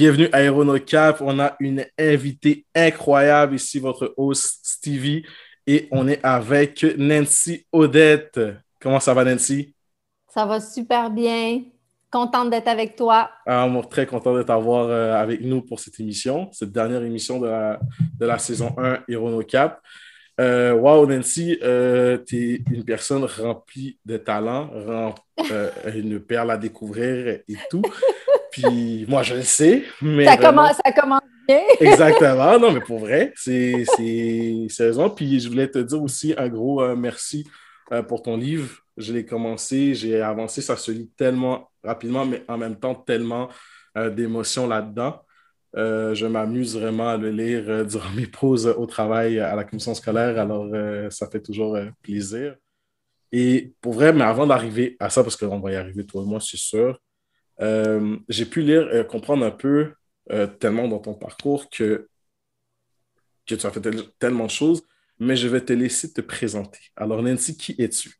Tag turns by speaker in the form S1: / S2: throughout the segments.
S1: Bienvenue à Aeronocap. On a une invitée incroyable ici, votre host Stevie, et on est avec Nancy Odette. Comment ça va, Nancy?
S2: Ça va super bien. Contente d'être avec toi.
S1: Ah, moi, très content de t'avoir euh, avec nous pour cette émission, cette dernière émission de la, de la saison 1 Aeronocap. Euh, wow, Nancy, euh, tu es une personne remplie de talent, euh, une perle à découvrir et tout. Puis moi, je le sais. Mais
S2: ça, commence, ça commence bien.
S1: exactement. Non, mais pour vrai, c'est raison. Puis je voulais te dire aussi un gros euh, merci pour ton livre. Je l'ai commencé, j'ai avancé, ça se lit tellement rapidement, mais en même temps tellement d'émotions là-dedans. Euh, je m'amuse vraiment à le lire euh, durant mes pauses au travail à la commission scolaire, alors euh, ça fait toujours plaisir. Et pour vrai, mais avant d'arriver à ça, parce qu'on va y arriver toi et moi, c'est sûr, j'ai pu lire et comprendre un peu tellement dans ton parcours que, que tu as fait tellement de choses, mais je vais te laisser te présenter. Alors Nancy, qui es-tu?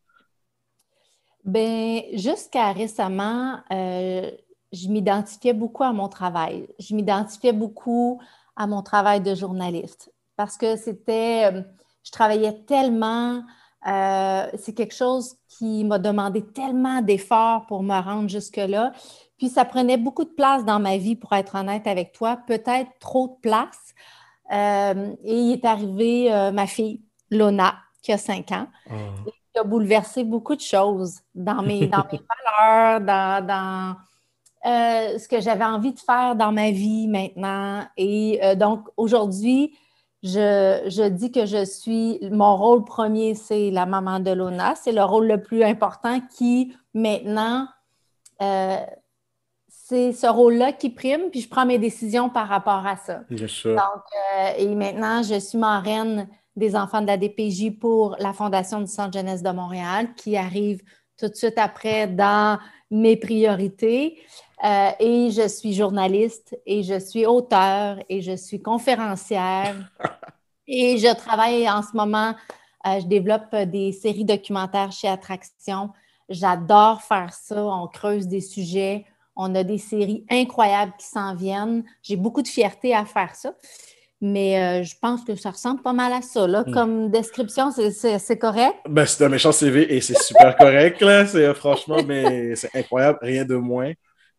S2: Ben, jusqu'à récemment, je m'identifiais beaucoup à mon travail. Je m'identifiais beaucoup à mon travail de journaliste parce que c'était, euh, je travaillais tellement, euh, c'est quelque chose qui m'a demandé tellement d'efforts pour me rendre jusque-là. Puis ça prenait beaucoup de place dans ma vie, pour être honnête avec toi, peut-être trop de place. Euh, et il est arrivé ma fille, Lona, qui a cinq ans, ah. et qui a bouleversé beaucoup de choses dans mes, dans mes valeurs, dans, dans euh, ce que j'avais envie de faire dans ma vie maintenant. Et euh, donc, aujourd'hui, je, dis que je suis, mon rôle premier, c'est la maman de Lona. C'est le rôle le plus important qui, maintenant, euh, c'est ce rôle-là qui prime, puis je prends mes décisions par rapport à ça.
S1: Bien sûr.
S2: Donc, et maintenant, je suis marraine des enfants de la DPJ pour la Fondation du Centre Jeunesse de Montréal, qui arrive tout de suite après dans mes priorités. Euh, et je suis journaliste et je suis auteur et je suis conférencière. et je travaille en ce moment, euh, je développe des séries documentaires chez Attraction. J'adore faire ça. On creuse des sujets. On a des séries incroyables qui s'en viennent. J'ai beaucoup de fierté à faire ça. Mais euh, je pense que ça ressemble pas mal à ça. Là. Hmm. Comme description, c'est correct?
S1: Ben, c'est un méchant CV et c'est super correct. Là. Franchement, mais c'est incroyable. Rien de moins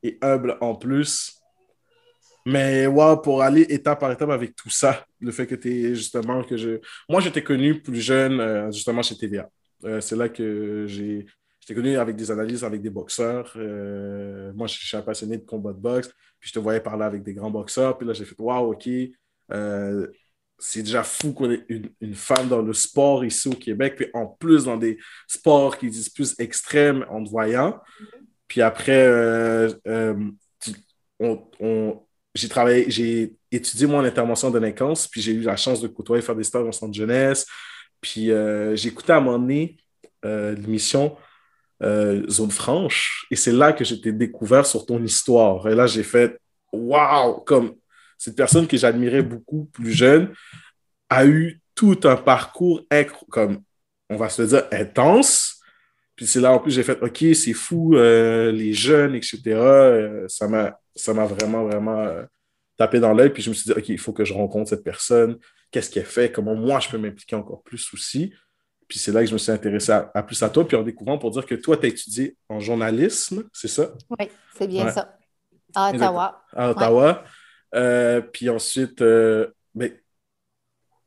S1: et humble en plus. Mais wow, pour aller étape par étape avec tout ça, le fait que tu es justement que je. Moi, j'étais connu plus jeune, euh, justement, chez TVA. Euh, c'est là que j'ai. Connu avec des analyses avec des boxeurs. Euh, moi, je suis un passionné de combat de boxe. Puis je te voyais parler avec des grands boxeurs. Puis là, j'ai fait Waouh, OK. c'est déjà fou qu'on ait une, une, femme dans le sport ici au Québec. Puis en plus, dans des sports qui disent plus extrêmes en te voyant. Puis après, euh, euh, j'ai travaillé, j'ai étudié mon intervention de délinquance, puis j'ai eu la chance de côtoyer, faire des stages en centre jeunesse. Puis euh, j'ai écouté à un moment donné l'émission Zone Franche, et c'est là que j'étais découvert sur ton histoire. Et là, j'ai fait Waouh! Comme cette personne que j'admirais beaucoup plus jeune a eu tout un parcours, comme on va se dire, intense puis c'est là, en plus, j'ai fait, OK, c'est fou, euh, les jeunes, etc. Euh, ça m'a vraiment, vraiment euh, tapé dans l'œil. Puis je me suis dit, OK, il faut que je rencontre cette personne. Qu'est-ce qu'elle fait? Comment moi, je peux m'impliquer encore plus aussi? Puis c'est là que je me suis intéressé à, plus à toi. Puis en découvrant pour dire que toi, tu as étudié en journalisme, c'est ça?
S2: Oui, c'est bien ça. À Ottawa.
S1: À Ottawa. puis ensuite, mais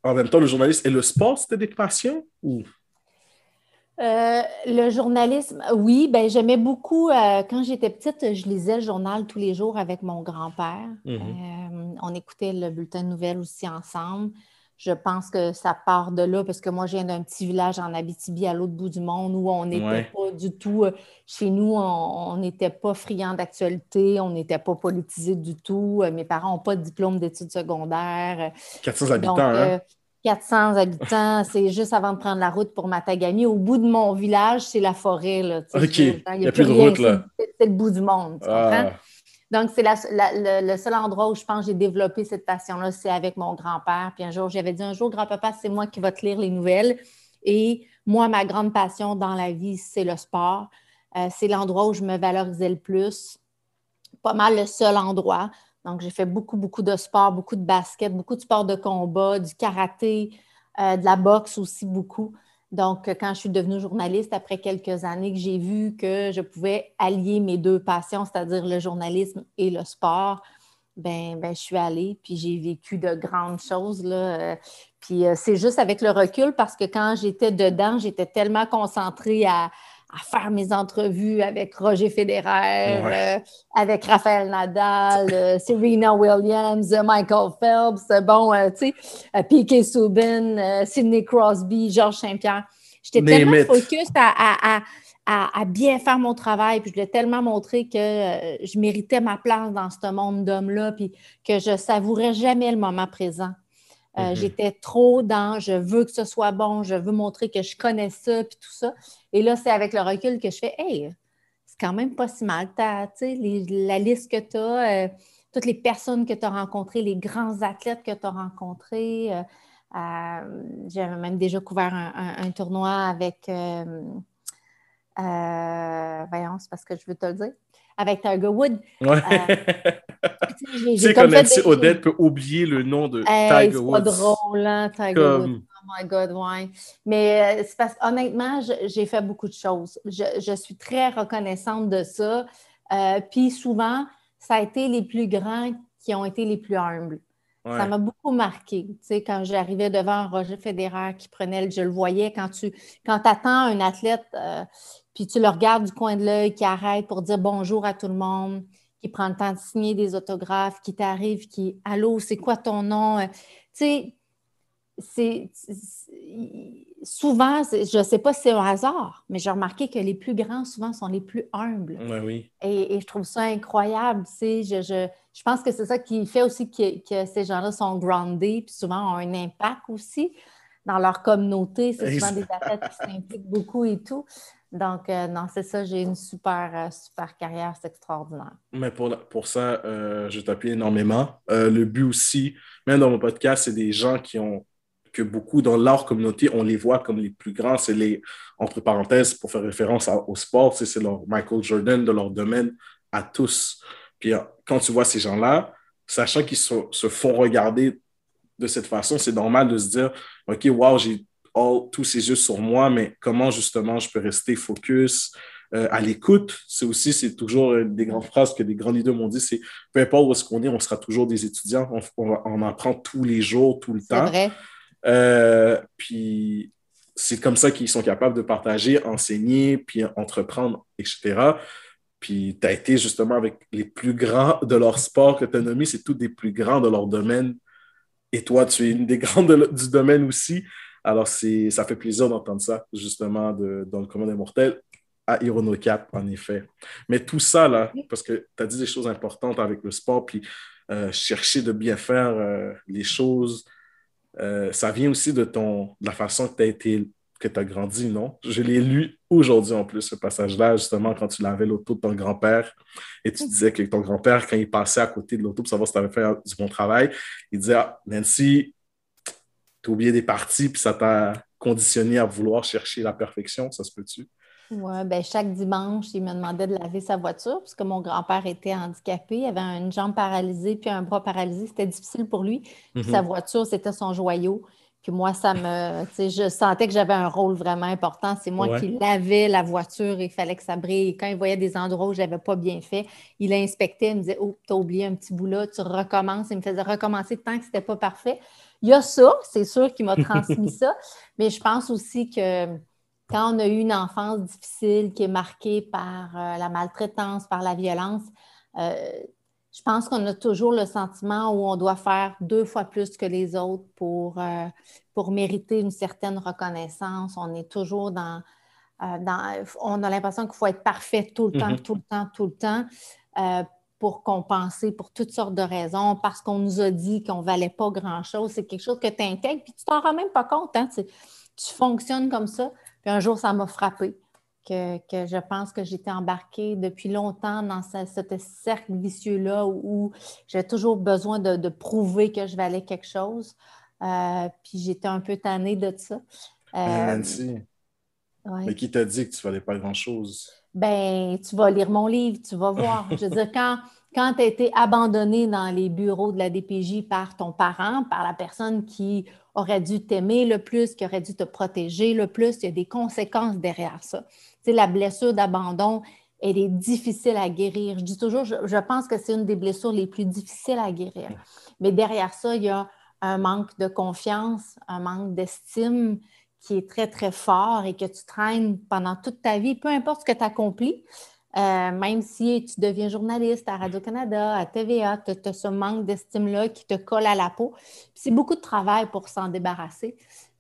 S1: en même temps, le journalisme et le sport, c'était des passions? Ou...
S2: Euh, le journalisme, oui, ben j'aimais beaucoup. Euh, quand j'étais petite, je lisais le journal tous les jours avec mon grand-père. Mhm. Euh, on écoutait le bulletin de nouvelles aussi ensemble. Je pense que ça part de là parce que moi, je viens d'un petit village en Abitibi à l'autre bout du monde où on n'était pas du tout. chez nous, on n'était pas friand d'actualité, on n'était pas politisé du tout. mes parents n'ont pas de diplôme d'études secondaires.
S1: 400 habitants, hein?
S2: 400 habitants, c'est juste avant de prendre la route pour Matagami. Au bout de mon village, c'est la forêt. Là,
S1: OK, il n'y a, plus de route. là.
S2: C'est le bout du monde. Tu ah. Donc, c'est le, seul endroit où je pense que j'ai développé cette passion-là, c'est avec mon grand-père. Puis un jour, j'avais dit un jour, grand-papa, c'est moi qui vais te lire les nouvelles. Et moi, ma grande passion dans la vie, c'est le sport. Euh, c'est l'endroit où je me valorisais le plus. Pas mal le seul endroit. Donc, j'ai fait beaucoup, beaucoup de sport, beaucoup de basket, beaucoup de sport de combat, du karaté, euh, de la boxe aussi beaucoup. Donc, quand je suis devenue journaliste, après quelques années que j'ai vu que je pouvais allier mes deux passions, c'est-à-dire le journalisme et le sport, ben, ben je suis allée, puis j'ai vécu de grandes choses. Là. Euh, puis euh, c'est juste avec le recul parce que quand j'étais dedans, j'étais tellement concentrée à, à faire mes entrevues avec Roger Federer, euh, avec Raphaël Nadal, euh, Serena Williams, euh, Michael Phelps, bon, tu sais, Piquet Subin, Sidney Crosby, Georges Saint-Pierre. J'étais tellement focus à, à, bien faire mon travail, puis je voulais tellement montrer que je méritais ma place dans ce monde d'hommes-là, puis que je savourais jamais le moment présent. Mm-hmm. J'étais trop dans je veux que ce soit bon, je veux montrer que je connais ça, puis tout ça. Et là, c'est avec le recul que je fais Hey, c'est quand même pas si mal. Les, la liste que tu as, euh, toutes les personnes que tu as rencontrées, les grands athlètes que tu as rencontrés. Euh, euh, j'avais même déjà couvert un, tournoi avec. voyons, c'est parce que je veux te le dire avec Tiger Wood.
S1: Ouais. tu sais, comme Nancy Odette peut oublier le nom de Tiger Woods.
S2: C'est pas drôle, hein, Tiger Woods. Oh my God, ouais. Mais euh, c'est parce honnêtement, j'ai fait beaucoup de choses. Je, suis très reconnaissante de ça. Euh, puis souvent, ça a été les plus grands qui ont été les plus humbles. Ça m'a beaucoup marqué. Tu sais, quand j'arrivais devant Roger Federer qui prenait, je le voyais quand tu quand attends un athlète, euh, puis tu le regardes du coin de l'œil, qui arrête pour dire bonjour à tout le monde, qui prend le temps de signer des autographes, qui t'arrive, qui Allô, c'est quoi ton nom? Tu sais, c'est souvent, je ne sais pas si c'est un hasard, mais j'ai remarqué que les plus grands, souvent, sont les plus humbles.
S1: oui.
S2: Et, je trouve ça incroyable. Je, je, je pense que c'est ça qui fait aussi que, ces gens-là sont groundés, puis souvent ont un impact aussi dans leur communauté. C'est souvent des athlètes qui s'impliquent beaucoup et tout. Donc, euh, non, c'est ça, j'ai une super, euh, super carrière, c'est extraordinaire.
S1: Mais pour, pour ça, euh, je t'appuie énormément. le but aussi, même dans mon podcast, c'est des gens qui ont que beaucoup dans leur communauté, on les voit comme les plus grands. C'est les, entre parenthèses, pour faire référence au sport, c'est leur Michael Jordan de leur domaine à tous. Puis quand tu vois ces gens-là, sachant qu'ils se, font regarder de cette façon, c'est normal de se dire, OK, wow, j'ai tous ces yeux sur moi, mais comment justement je peux rester focus, euh, à l'écoute? C'est aussi, c'est toujours des grandes phrases que des grands leaders m'ont dit, c'est peu importe où est-ce qu'on est, on sera toujours des étudiants. On, on, apprend tous les jours, tout le temps.
S2: Vrai.
S1: Euh, puis c'est comme ça qu'ils sont capables de partager, enseigner, puis entreprendre, etc. Puis tu as été justement avec les plus grands de leur sport que tu as nommé, c'est tous des plus grands de leur domaine. Et toi, tu es une des grandes du domaine aussi. Alors, ça fait plaisir d'entendre ça, justement, de, dans le commun des mortels à Cap, en effet. Mais tout ça, là, parce que tu as dit des choses importantes avec le sport, puis euh, chercher de bien faire euh, les choses, euh, ça vient aussi de, ton, de la façon que tu as été que tu as grandi, non? Je l'ai lu aujourd'hui en plus, ce passage-là, justement, quand tu lavais l'auto de ton grand-père et tu disais que ton grand-père, quand il passait à côté de l'auto pour savoir si tu avais fait du bon travail, il disait ah, Nancy, as oublié des parties, puis ça t'a conditionné à vouloir chercher la perfection, ça se peut-tu?
S2: Oui, ben chaque dimanche, il me demandait de laver sa voiture parce que mon grand-père était handicapé, il avait une jambe paralysée puis un bras paralysé. C'était difficile pour lui. Sa mhm. voiture, c'était son joyau. Puis moi, ça me. Je sentais que j'avais un rôle vraiment important. C'est moi qui lavais la voiture et il fallait que ça brille. Quand il voyait des endroits où je n'avais pas bien fait, il inspectait, il me disait Oh, tu as oublié un petit bout là, tu recommences. Il me faisait recommencer tant que ce n'était pas parfait. Il y a ça, c'est sûr qu'il m'a transmis ça, mais je pense aussi que quand on a eu une enfance difficile qui est marquée par euh, la maltraitance, par la violence, euh, je pense qu'on a toujours le sentiment où on doit faire deux fois plus que les autres pour, euh, pour mériter une certaine reconnaissance. On est toujours dans... dans on a l'impression qu'il faut être parfait tout le temps, mm-hmm. tout le temps, tout le temps pour compenser pour toutes sortes de raisons, parce qu'on nous a dit qu'on ne valait pas grand-chose. C'est quelque chose que tu intègres, puis tu t'en rends même pas compte. Hein? Tu, tu fonctionnes comme ça. Puis un jour, ça m'a frappé que, je pense que j'étais embarquée depuis longtemps dans ce, cercle vicieux-là où, j'ai toujours besoin de, prouver que je valais quelque chose. Euh, puis j'étais un peu tannée de ça.
S1: Euh, Nancy, mais qui t'a dit que tu ne valais pas grand-chose?
S2: Ben, tu vas lire mon livre, tu vas voir. je veux dire, quand, quand tu as été abandonné dans les bureaux de la DPJ par ton parent, par la personne qui aurait dû t'aimer le plus, qui aurait dû te protéger le plus, il y a des conséquences derrière ça. Tu sais, la blessure d'abandon, elle est difficile à guérir. Je dis toujours, je, pense que c'est une des blessures les plus difficiles à guérir. Mais derrière ça, il y a un manque de confiance, un manque d'estime qui est très, très fort et que tu traînes pendant toute ta vie, peu importe ce que tu accomplis. Euh, même si tu deviens journaliste à Radio-Canada, à TVA, tu as, ce manque d'estime-là qui te colle à la peau. C'est beaucoup de travail pour s'en débarrasser.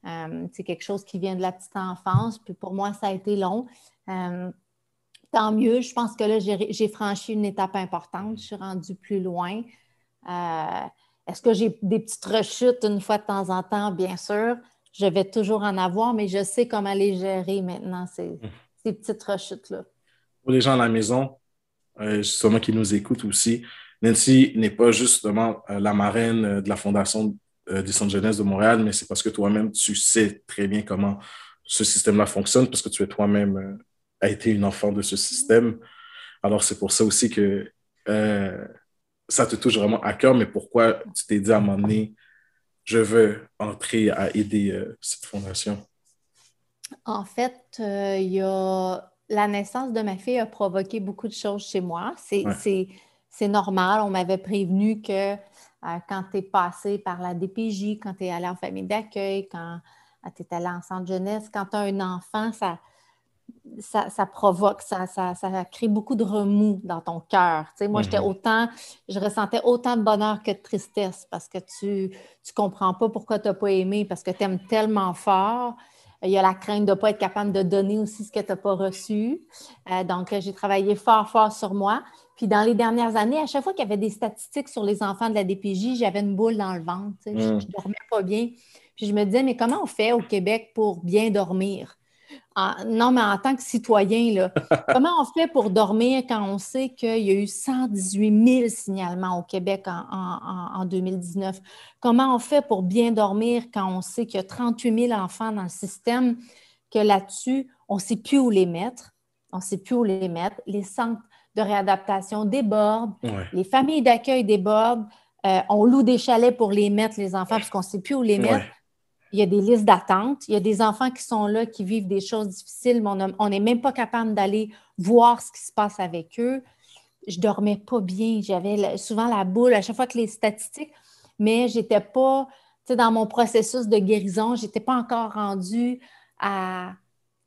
S2: Euh, c'est quelque chose qui vient de la petite enfance. Puis pour moi, ça a été long. Euh, tant mieux. Je pense que là, j'ai franchi une étape importante. Je suis rendue plus loin. Est-ce que j'ai des petites rechutes une fois de temps en temps? Bien sûr. Je vais toujours en avoir, mais je sais comment les gérer maintenant, ces mmh. petites rechutes-là
S1: pour les gens à la maison, euh, justement qui nous écoutent aussi, Nancy n'est pas justement euh, la marraine euh, de la Fondation des Centres Jeunesse de Montréal, mais c'est parce que toi-même, tu sais très bien comment ce système-là fonctionne, parce que tu es toi-même a été une enfant de ce système. Alors, c'est pour ça aussi que ça te touche vraiment à cœur, mais pourquoi tu t'es dit à un moment donné, je veux entrer à aider cette fondation?
S2: En fait, il y a la naissance de ma fille a provoqué beaucoup de choses chez moi. C'est normal. On m'avait prévenu que euh, quand tu es passé par la DPJ, quand tu es allé en famille d'accueil, quand euh, tu es allé en centre jeunesse, quand tu as un enfant, ça, ça, provoque, ça, ça, crée beaucoup de remous dans ton cœur. moi, j'étais mm-hmm. autant, je ressentais autant de bonheur que de tristesse parce que tu ne comprends pas pourquoi tu n'as pas aimé, parce que tu aimes tellement fort il y a la crainte de ne pas être capable de donner aussi ce que tu n'as pas reçu. Euh, donc, j'ai travaillé fort, fort sur moi. Puis dans les dernières années, à chaque fois qu'il y avait des statistiques sur les enfants de la DPJ, j'avais une boule dans le ventre. Je ne mm. dormais pas bien. Puis je me disais, mais comment on fait au Québec pour bien dormir? Non, mais en tant que citoyen, là, comment on fait pour dormir quand on sait qu'il y a eu 118 000 signalements au Québec en, 2019? Comment on fait pour bien dormir quand on sait qu'il y a 38 000 enfants dans le système, que là-dessus, on ne sait plus où les mettre? On ne sait plus où les mettre. Les centres de réadaptation débordent, les familles d'accueil débordent. Euh, on loue des chalets pour les mettre, les enfants, parce qu'on ne sait plus où les mettre il y a des listes d'attente, il y a des enfants qui sont là, qui vivent des choses difficiles, mais on n'est même pas capable d'aller voir ce qui se passe avec eux. Je dormais pas bien, j'avais souvent la boule à chaque fois que les statistiques, mais j'étais pas, tu sais, dans mon processus de guérison, j'étais pas encore rendue à,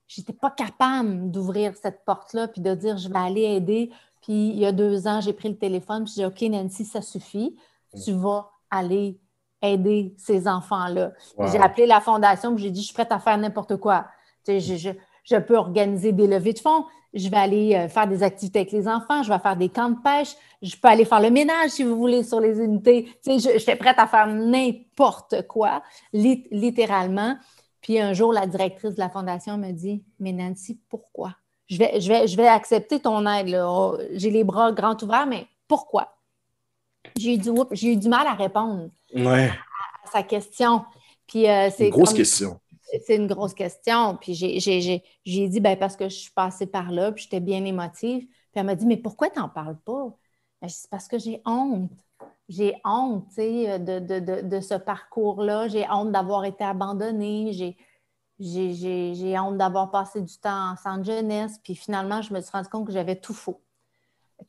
S2: j'étais pas capable d'ouvrir cette porte-là puis de dire je vais aller aider. Puis il y a deux ans, j'ai pris le téléphone puis j'ai dit OK, Nancy, ça suffit. Tu vas aller aider ces enfants-là. J'ai appelé la fondation et j'ai dit, je suis prête à faire n'importe quoi. je, peux organiser des levées de fonds, je vais aller euh, faire des activités avec les enfants, je vais faire des camps de pêche, je peux aller faire le ménage si vous voulez sur les unités. Tu sais, j'étais prête à faire n'importe quoi, littéralement. Puis un jour, la directrice de la fondation me dit, mais Nancy, pourquoi? Je vais, je vais, je vais accepter ton aide. Oh, j'ai les bras grands ouverts, mais pourquoi? J'ai eu, du mal à répondre
S1: à,
S2: sa question. Puis,
S1: euh, c'est une grosse question.
S2: C'est une grosse question. Puis j'ai dit, ben, parce que je suis passée par là, puis j'étais bien émotive. Puis elle m'a dit, mais pourquoi tu n'en parles pas? Ben, c'est parce que j'ai honte. J'ai honte de, de, de, ce parcours-là. J'ai honte d'avoir été abandonnée. J'ai honte d'avoir passé du temps en centre jeunesse. Puis finalement, je me suis rendu compte que j'avais tout faux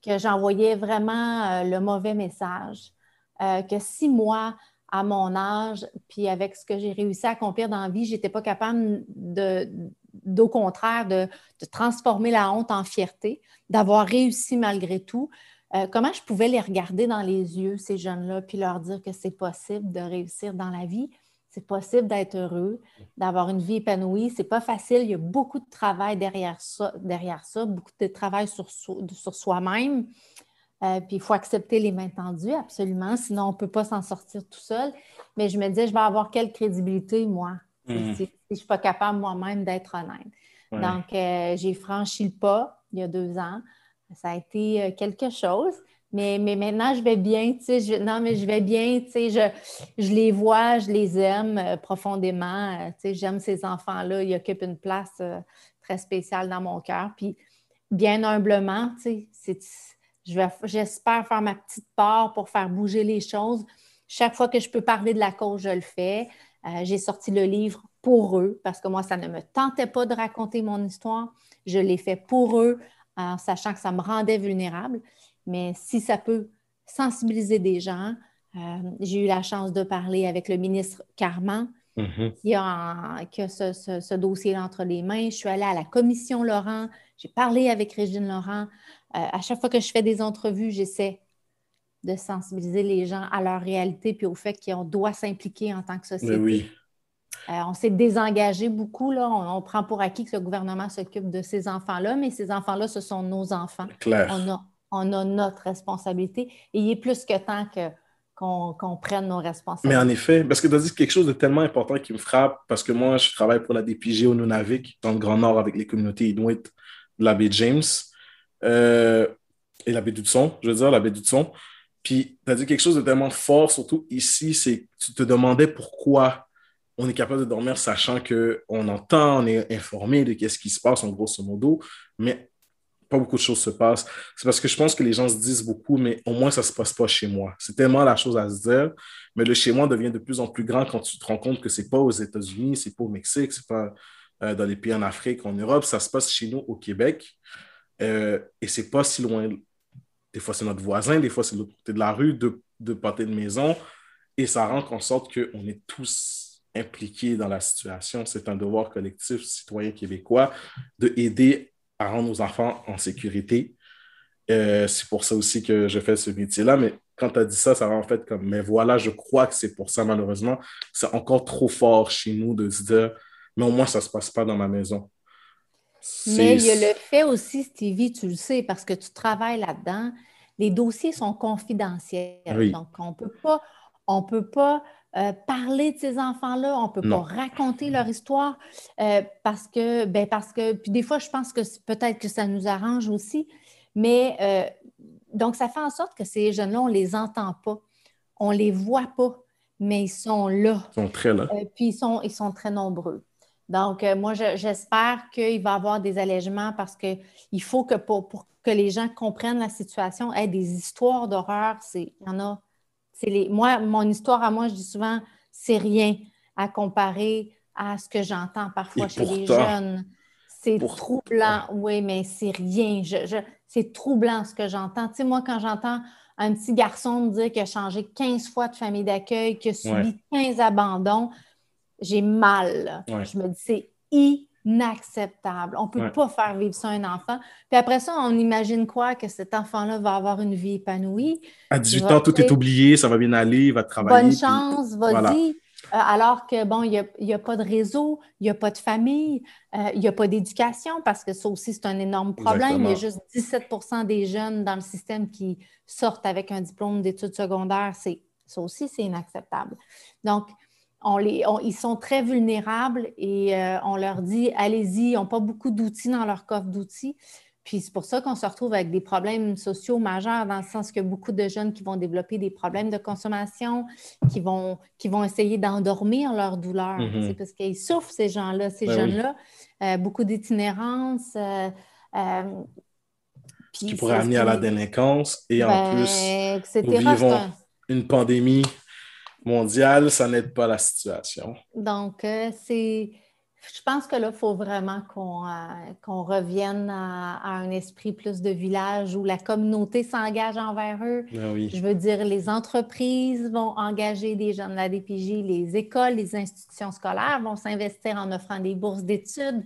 S2: que j'envoyais vraiment euh, le mauvais message, euh, que si moi, à mon âge, puis avec ce que j'ai réussi à accomplir dans la vie, je n'étais pas capable de, d'au contraire, de, transformer la honte en fierté, d'avoir réussi malgré tout. Euh, comment je pouvais les regarder dans les yeux, ces jeunes-là, puis leur dire que c'est possible de réussir dans la vie? C'est possible d'être heureux, d'avoir une vie épanouie. C'est pas facile. Il y a beaucoup de travail derrière ça, derrière ça beaucoup de travail sur, sur soi-même. Euh, puis il faut accepter les mains tendues, absolument. Sinon, on ne peut pas s'en sortir tout seul. Mais je me disais, je vais avoir quelle crédibilité, moi, si, mm. je ne suis pas capable moi-même d'être honnête. Donc, euh, j'ai franchi le pas il y a deux ans. Ça a été euh, quelque chose. Mais, maintenant, je vais bien, tu sais, non, mais je vais bien, tu sais, je, les vois, je les aime euh, profondément, euh, tu sais, j'aime ces enfants-là, ils occupent une place euh, très spéciale dans mon cœur. Puis, bien humblement, tu sais, J'espère faire ma petite part pour faire bouger les choses. Chaque fois que je peux parler de la cause, je le fais. J'ai sorti le livre pour eux parce que moi, ça ne me tentait pas de raconter mon histoire. Je l'ai fait pour eux en sachant que ça me rendait vulnérable. Mais si ça peut sensibiliser des gens, euh, j'ai eu la chance de parler avec le ministre Carman, mm-hmm. qui a, ce, dossier entre les mains. Je suis allée à la commission Laurent, j'ai parlé avec Régine Laurent. Euh, à chaque fois que je fais des entrevues, j'essaie de sensibiliser les gens à leur réalité puis au fait qu'on doit s'impliquer en tant que société.
S1: oui.
S2: Euh, on s'est désengagé beaucoup. Là. On, prend pour acquis que le gouvernement s'occupe de ces enfants-là, mais ces enfants-là, ce sont nos enfants.
S1: Claire.
S2: On a, on a notre responsabilité. Et il est plus que temps que, qu'on, prenne nos responsabilités.
S1: Mais en effet, parce que tu as dit quelque chose de tellement important qui me frappe, parce que moi, je travaille pour la DPG au Nunavik, dans le Grand Nord, avec les communautés inuit de la baie James euh, et la baie d'Hudson, je veux dire, la baie d'Hudson. Puis, tu as dit quelque chose de tellement fort, surtout ici, c'est que tu te demandais pourquoi on est capable de dormir sachant qu'on entend, on est informé de ce qui se passe en grosso modo, mais pas beaucoup de choses se passent. C'est parce que je pense que les gens se disent beaucoup, mais au moins ça se passe pas chez moi. C'est tellement la chose à se dire, mais le chez moi devient de plus en plus grand quand tu te rends compte que ce n'est pas aux États-Unis, ce n'est pas au Mexique, ce n'est pas euh, dans les pays en Afrique, en Europe, ça se passe chez nous au Québec. Euh, et n'est pas si loin. Des fois, c'est notre voisin, des fois, c'est l'autre côté de la rue, de, de pâté de maison. Et ça rend en sorte qu'on est tous impliqués dans la situation. C'est un devoir collectif citoyen québécois de aider à rendre nos enfants en sécurité. Euh, c'est pour ça aussi que je fais ce métier-là. Mais quand tu as dit ça, ça va en fait comme, mais voilà, je crois que c'est pour ça, malheureusement. C'est encore trop fort chez nous de se dire, mais au moins, ça ne se passe pas dans ma maison.
S2: Mais il y a le fait aussi, Stevie, tu le sais, parce que tu travailles là-dedans, les dossiers sont confidentiels. Donc, on ne peut pas, on peut pas euh, parler de ces enfants-là, on ne peut pas raconter leur histoire euh, parce que, ben parce que, puis des fois, je pense que peut-être que ça nous arrange aussi, mais euh, donc ça fait en sorte que ces jeunes-là, on ne les entend pas, on ne les voit pas, mais ils sont là.
S1: Ils sont très là.
S2: puis ils sont, ils sont très nombreux. Donc, moi, j'espère qu'il va y avoir des allègements parce qu'il faut que pour, pour, que les gens comprennent la situation, des histoires d'horreur, il y en a les, moi, mon histoire à moi, je dis souvent, c'est rien à comparer à ce que j'entends parfois chez les jeunes. C'est troublant, oui, mais c'est rien. c'est troublant ce que j'entends. Tu sais, moi, quand j'entends un petit garçon me dire qu'il a changé 15 fois de famille d'accueil, qu'il a subi 15 abandons, j'ai mal. Je me dis, c'est inacceptable. On ne peut pas faire vivre ça à un enfant. Puis après ça, on imagine quoi? Que cet enfant-là va avoir une vie épanouie.
S1: À 18 ans, tout est oublié, ça va bien aller, il va travailler.
S2: Bonne chance, vas-y. Euh, alors que, bon, il n'y a, pas de réseau, il n'y a pas de famille, euh, il n'y a pas d'éducation, parce que ça aussi, c'est un énorme problème. Il y a juste 17 des jeunes dans le système qui sortent avec un diplôme d'études secondaires. Ça aussi, c'est inacceptable. Donc, ils sont très vulnérables et euh, on leur dit allez-y, ils n'ont pas beaucoup d'outils dans leur coffre d'outils. Puis c'est pour ça qu'on se retrouve avec des problèmes sociaux majeurs, dans le sens que beaucoup de jeunes qui vont développer des problèmes de consommation, qui vont, qui vont essayer d'endormir leur douleur, mm-hmm. parce qu'ils souffrent, ces gens-là, ces ben jeunes-là. Euh, beaucoup d'itinérance. Euh,
S1: qui pourrait amener à la délinquance et en ben, plus, nous vivons une pandémie mondiale, ça n'aide pas la situation.
S2: Donc, euh, c'est. Je pense que là, il faut vraiment qu'on euh, revienne à, un esprit plus de village où la communauté s'engage envers eux.
S1: Ah
S2: Je veux dire, les entreprises vont engager des jeunes de la DPJ, les écoles, les institutions scolaires vont s'investir en offrant des bourses d'études.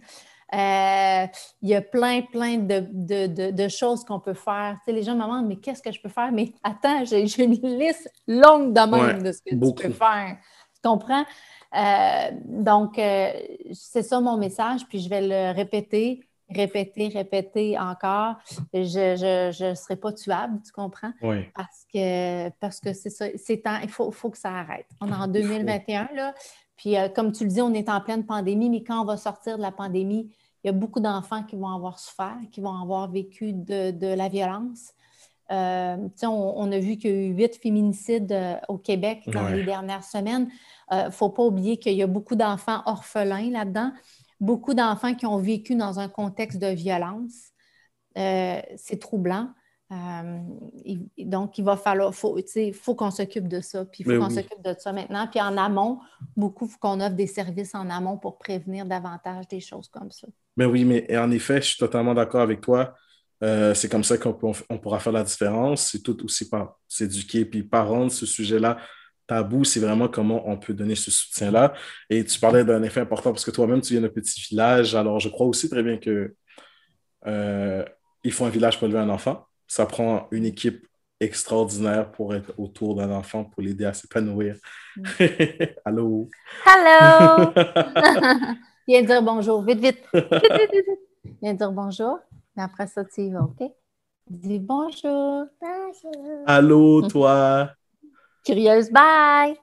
S2: Euh, il y a plein, plein de, choses qu'on peut faire. Tu sais, les gens me demandent, mais qu'est-ce que je peux faire? Mais attends, j'ai une liste longue de même de ce que tu peux faire. Tu comprends? Euh, donc, euh, c'est ça mon message, puis je vais le répéter, répéter, répéter encore. Je ne serai pas tuable, tu comprends?
S1: Oui.
S2: Parce que parce que c'est ça, c'est temps, il faut, faut que ça arrête. On est en 2021, là. Puis, comme tu le dis, on est en pleine pandémie, mais quand on va sortir de la pandémie, il y a beaucoup d'enfants qui vont avoir souffert, qui vont avoir vécu de, la violence. Euh, on, a vu qu'il y a eu huit féminicides euh, au Québec dans les dernières semaines. Il euh, ne faut pas oublier qu'il y a beaucoup d'enfants orphelins là-dedans, beaucoup d'enfants qui ont vécu dans un contexte de violence. c'est troublant. Donc, il va falloir, faut, faut qu'on s'occupe de ça, puis il faut qu'on s'occupe de ça maintenant. Puis en amont, beaucoup, il faut qu'on offre des services en amont pour prévenir davantage des choses comme ça.
S1: Mais oui, mais en effet, je suis totalement d'accord avec toi. Euh, c'est comme ça qu'on on pourra faire la différence. C'est tout aussi par s'éduquer, puis par rendre ce sujet-là tabou, c'est vraiment comment on peut donner ce soutien-là. Et tu parlais d'un effet important parce que toi-même, tu viens d'un petit village. Alors, je crois aussi très bien que euh, il faut un village pour élever un enfant ça prend une équipe extraordinaire pour être autour d'un enfant, pour l'aider à s'épanouir. Mm. Allô?
S2: Allô! Viens dire bonjour, vite, vite. Viens dire bonjour, mais après ça, tu y vas, OK? Dis bonjour.
S1: Bonjour. Allô, toi?
S2: Curieuse, bye!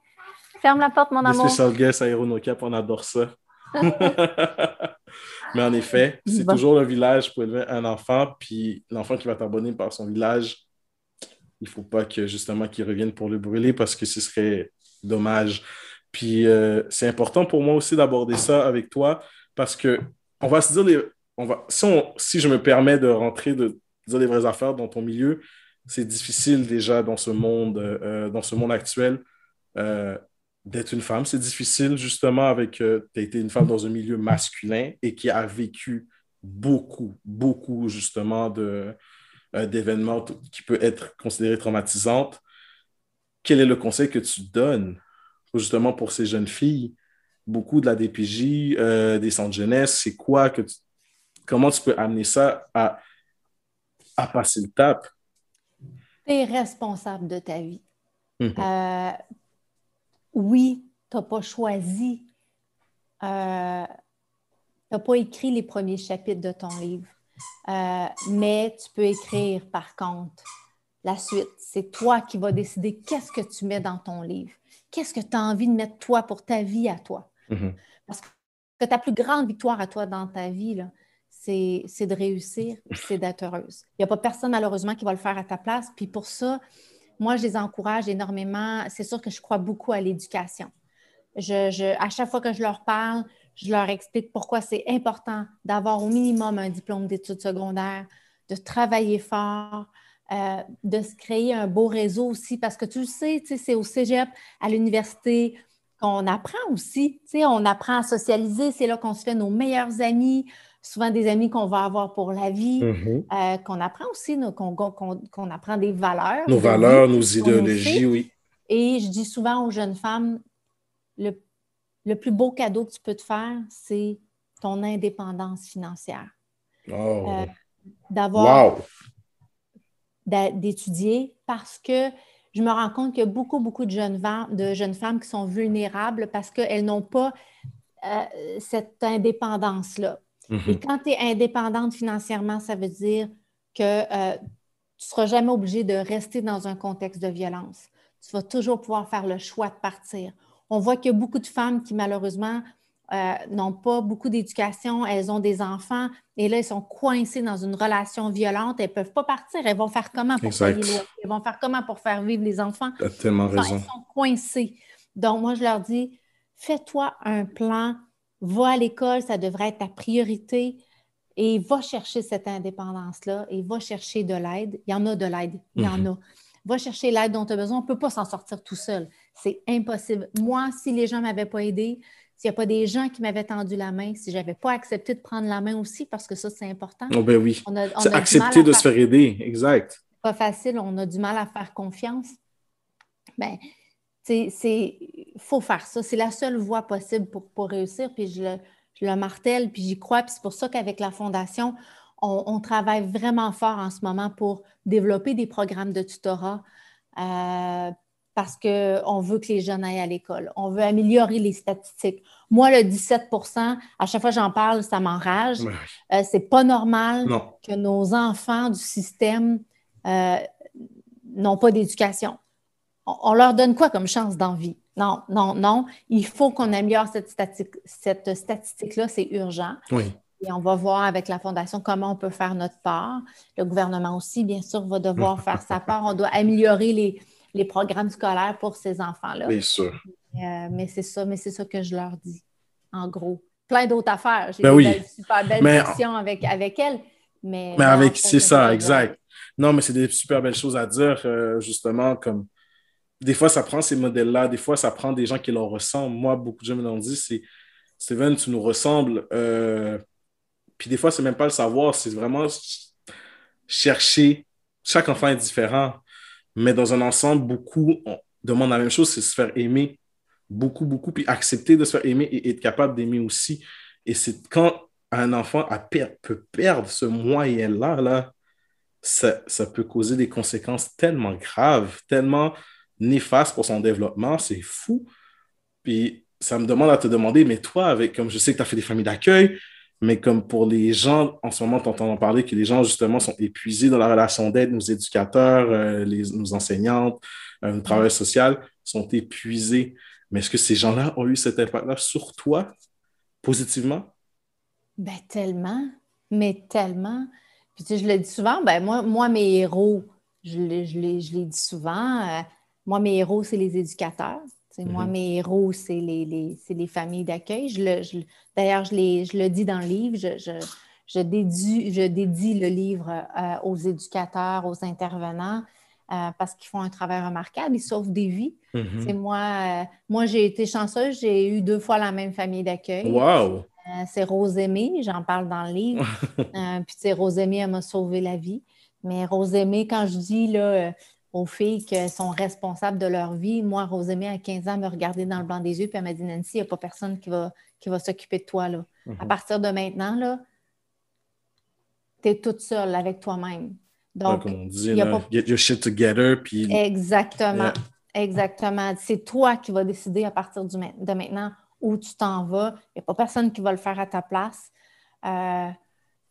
S2: Ferme la porte, mon amour.
S1: Special guest Aéronocap, on adore ça. Mais en effet, c'est toujours le village pour élever un enfant, puis l'enfant qui va t'abonner par son village, il ne faut pas que justement qu'il revienne pour le brûler parce que ce serait dommage. Puis euh, c'est important pour moi aussi d'aborder ça avec toi parce que on va se dire les, on va, si, si je me permets de rentrer de dire les vraies affaires dans ton milieu, c'est difficile déjà dans ce monde, euh, dans ce monde actuel. Euh, d'être une femme. C'est difficile, justement, avec. Euh, tu as été une femme dans un milieu masculin et qui a vécu beaucoup, beaucoup, justement, euh, d'événements qui peuvent être considérés traumatisantes. Quel est le conseil que tu donnes, justement, pour ces jeunes filles? Beaucoup de la DPJ, euh, des centres jeunesse, c'est quoi que Comment tu peux amener ça à, à passer le tap?
S2: Tu es responsable de ta vie. Mhm oui, tu n'as pas choisi, euh, tu n'as pas écrit les premiers chapitres de ton livre, euh, mais tu peux écrire par contre la suite. C'est toi qui vas décider qu'est-ce que tu mets dans ton livre. Qu'est-ce que tu as envie de mettre toi pour ta vie à toi? Mm-hmm. Parce que ta plus grande victoire à toi dans ta vie, c'est de réussir, c'est d'être heureuse. Il n'y a pas personne, malheureusement, qui va le faire à ta place. Puis pour ça, moi, je les encourage énormément. C'est sûr que je crois beaucoup à l'éducation. Je, à chaque fois que je leur parle, je leur explique pourquoi c'est important d'avoir au minimum un diplôme d'études secondaires, de travailler fort, euh, de se créer un beau réseau aussi, parce que tu le sais, c'est au cégep, à l'université, qu'on apprend aussi. On apprend à socialiser, c'est là qu'on se fait nos meilleurs amis souvent des amis qu'on va avoir pour la vie, mm-hmm. euh, qu'on apprend aussi, qu'on apprend des valeurs.
S1: Nos valeurs, nos idéologies, oui.
S2: Et je dis souvent aux jeunes femmes, le, le plus beau cadeau que tu peux te faire, c'est ton indépendance financière.
S1: Oh. Euh,
S2: d'avoir, d'étudier parce que je me rends compte qu'il y a beaucoup, beaucoup de jeunes, de jeunes femmes qui sont vulnérables parce qu'elles n'ont pas euh, cette indépendance-là. Et mhm. quand tu es indépendante financièrement, ça veut dire que euh, tu ne seras jamais obligé de rester dans un contexte de violence. Tu vas toujours pouvoir faire le choix de partir. On voit qu'il y a beaucoup de femmes qui, malheureusement, euh, n'ont pas beaucoup d'éducation, elles ont des enfants et là, elles sont coincées dans une relation violente, elles ne peuvent pas partir. Elles vont faire comment pour payer Elles vont faire comment pour faire vivre les enfants?
S1: Tu as tellement raison.
S2: Elles sont coincées. Donc, moi, je leur dis, fais-toi un plan va à l'école, ça devrait être ta priorité et va chercher cette indépendance-là et va chercher de l'aide. Il y en a de l'aide, il y en mhm. a. Va chercher l'aide dont tu as besoin. On ne peut pas s'en sortir tout seul. C'est impossible. Moi, si les gens ne m'avaient pas aidé, s'il n'y a pas des gens qui m'avaient tendu la main, si je n'avais pas accepté de prendre la main aussi, parce que ça, c'est important.
S1: Oh ben oui. C'est accepter de se faire aider, exact.
S2: Pas facile, on a du mal à faire confiance. Ben, il faut faire ça. C'est la seule voie possible pour, réussir. Puis je le, martèle, puis j'y crois. Puis c'est pour ça qu'avec la Fondation, on, travaille vraiment fort en ce moment pour développer des programmes de tutorat euh, parce qu'on veut que les jeunes aillent à l'école. On veut améliorer les statistiques. Moi, le 17% à chaque fois que j'en parle, ça m'enrage. Euh, c'est pas normal que nos enfants du système euh, n'ont pas d'éducation on, leur donne quoi comme chance d'envie? Non, non, non. Il faut qu'on améliore cette, cette statistique-là, c'est urgent.
S1: Oui.
S2: Et on va voir avec la Fondation comment on peut faire notre part. Le gouvernement aussi, bien sûr, va devoir faire sa part. On doit améliorer les, programmes scolaires pour ces enfants-là.
S1: Bien sûr.
S2: Euh, mais c'est ça, mais c'est ça que je leur dis, en gros. Plein d'autres affaires. J'ai
S1: ben
S2: une super belle discussion avec, avec elle. Mais,
S1: mais avec, c'est ça, exact. Non, mais c'est des super belles choses à dire, euh, justement, comme des fois, ça prend ces modèles-là, des fois, ça prend des gens qui leur ressemblent. Moi, beaucoup de gens me l'ont dit, c'est Steven, tu nous ressembles. Euh, puis des fois, c'est même pas le savoir, c'est vraiment chercher. Chaque enfant est différent, mais dans un ensemble, beaucoup on demande la même chose, c'est se faire aimer. Beaucoup, beaucoup, puis accepter de se faire aimer et être capable d'aimer aussi. Et c'est quand un enfant a peut perdre ce moyen-là, là, ça, ça, peut causer des conséquences tellement graves, tellement néfastes pour son développement. C'est fou. Puis ça me demande à te demander, mais toi, avec, comme je sais que tu as fait des familles d'accueil, mais comme pour les gens, en ce moment, tu entends parler que les gens, justement, sont épuisés dans la relation d'aide, nos éducateurs, euh, les, nos enseignantes, euh, nos travailleurs sociaux sont épuisés. Mais est-ce que ces gens-là ont eu cet impact-là sur toi, positivement?
S2: Ben, tellement, mais tellement. Puis, tu sais, je le dis souvent, ben, moi, moi mes héros, je l'ai dit souvent, euh, moi, mes héros, c'est les éducateurs. Moi, mhm. mes héros, c'est les, les, familles d'accueil. Je D'ailleurs, je, je, le dis dans le livre, je, je, dédie, je dédie le livre euh, aux éducateurs, aux intervenants, euh, parce qu'ils font un travail remarquable, ils sauvent des vies. Mhm. Moi, euh, moi j'ai été chanceuse, j'ai eu deux fois la même famille d'accueil.
S1: Wow!
S2: c'est Rosémie, j'en parle dans le livre. puis, tu sais, Rosémie, elle m'a sauvé la vie. Mais Rosémie, quand je dis, là, aux filles qui sont responsables de leur vie. Moi, Rosemée, à 15 ans, me regardait dans le blanc des yeux, puis elle m'a dit Nancy, il n'y a pas personne qui va, qui va s'occuper de toi. Là. À mhm. partir de maintenant, là, tu es toute seule avec toi-même.
S1: Donc, on dit, get your shit together. Puis...
S2: Exactement. Exactement. C'est toi qui vas décider à partir de maintenant où tu t'en vas. Il n'y a pas personne qui va le faire à ta place. Euh,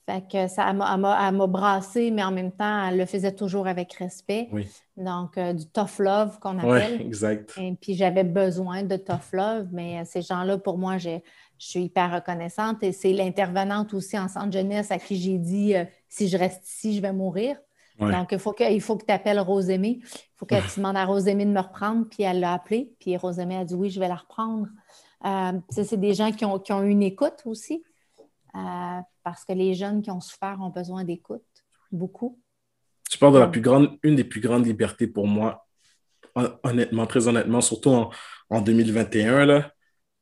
S2: fait que ça m'a brassé, mais en même temps, elle le faisait toujours avec respect. Donc, euh, du tough love qu'on appelle.
S1: Oui, exact.
S2: Et puis, j'avais besoin de tough love, mais euh, ces gens-là, pour moi, je suis hyper reconnaissante. Et c'est l'intervenante aussi en centre jeunesse à qui j'ai dit euh, si je reste ici, je vais mourir. Donc, il faut que, il faut que tu appelles Rosémie. Il faut que tu demandes à Rosémie de me reprendre. Puis elle l'a appelé. Puis Rosémie a dit oui, je vais la reprendre. c'est des gens qui ont, qui ont une écoute aussi. Euh, parce que les jeunes qui ont souffert ont besoin d'écoute, beaucoup.
S1: Tu parles de la plus grande, une des plus grandes libertés pour moi, honnêtement, très honnêtement, surtout en, 2021, là,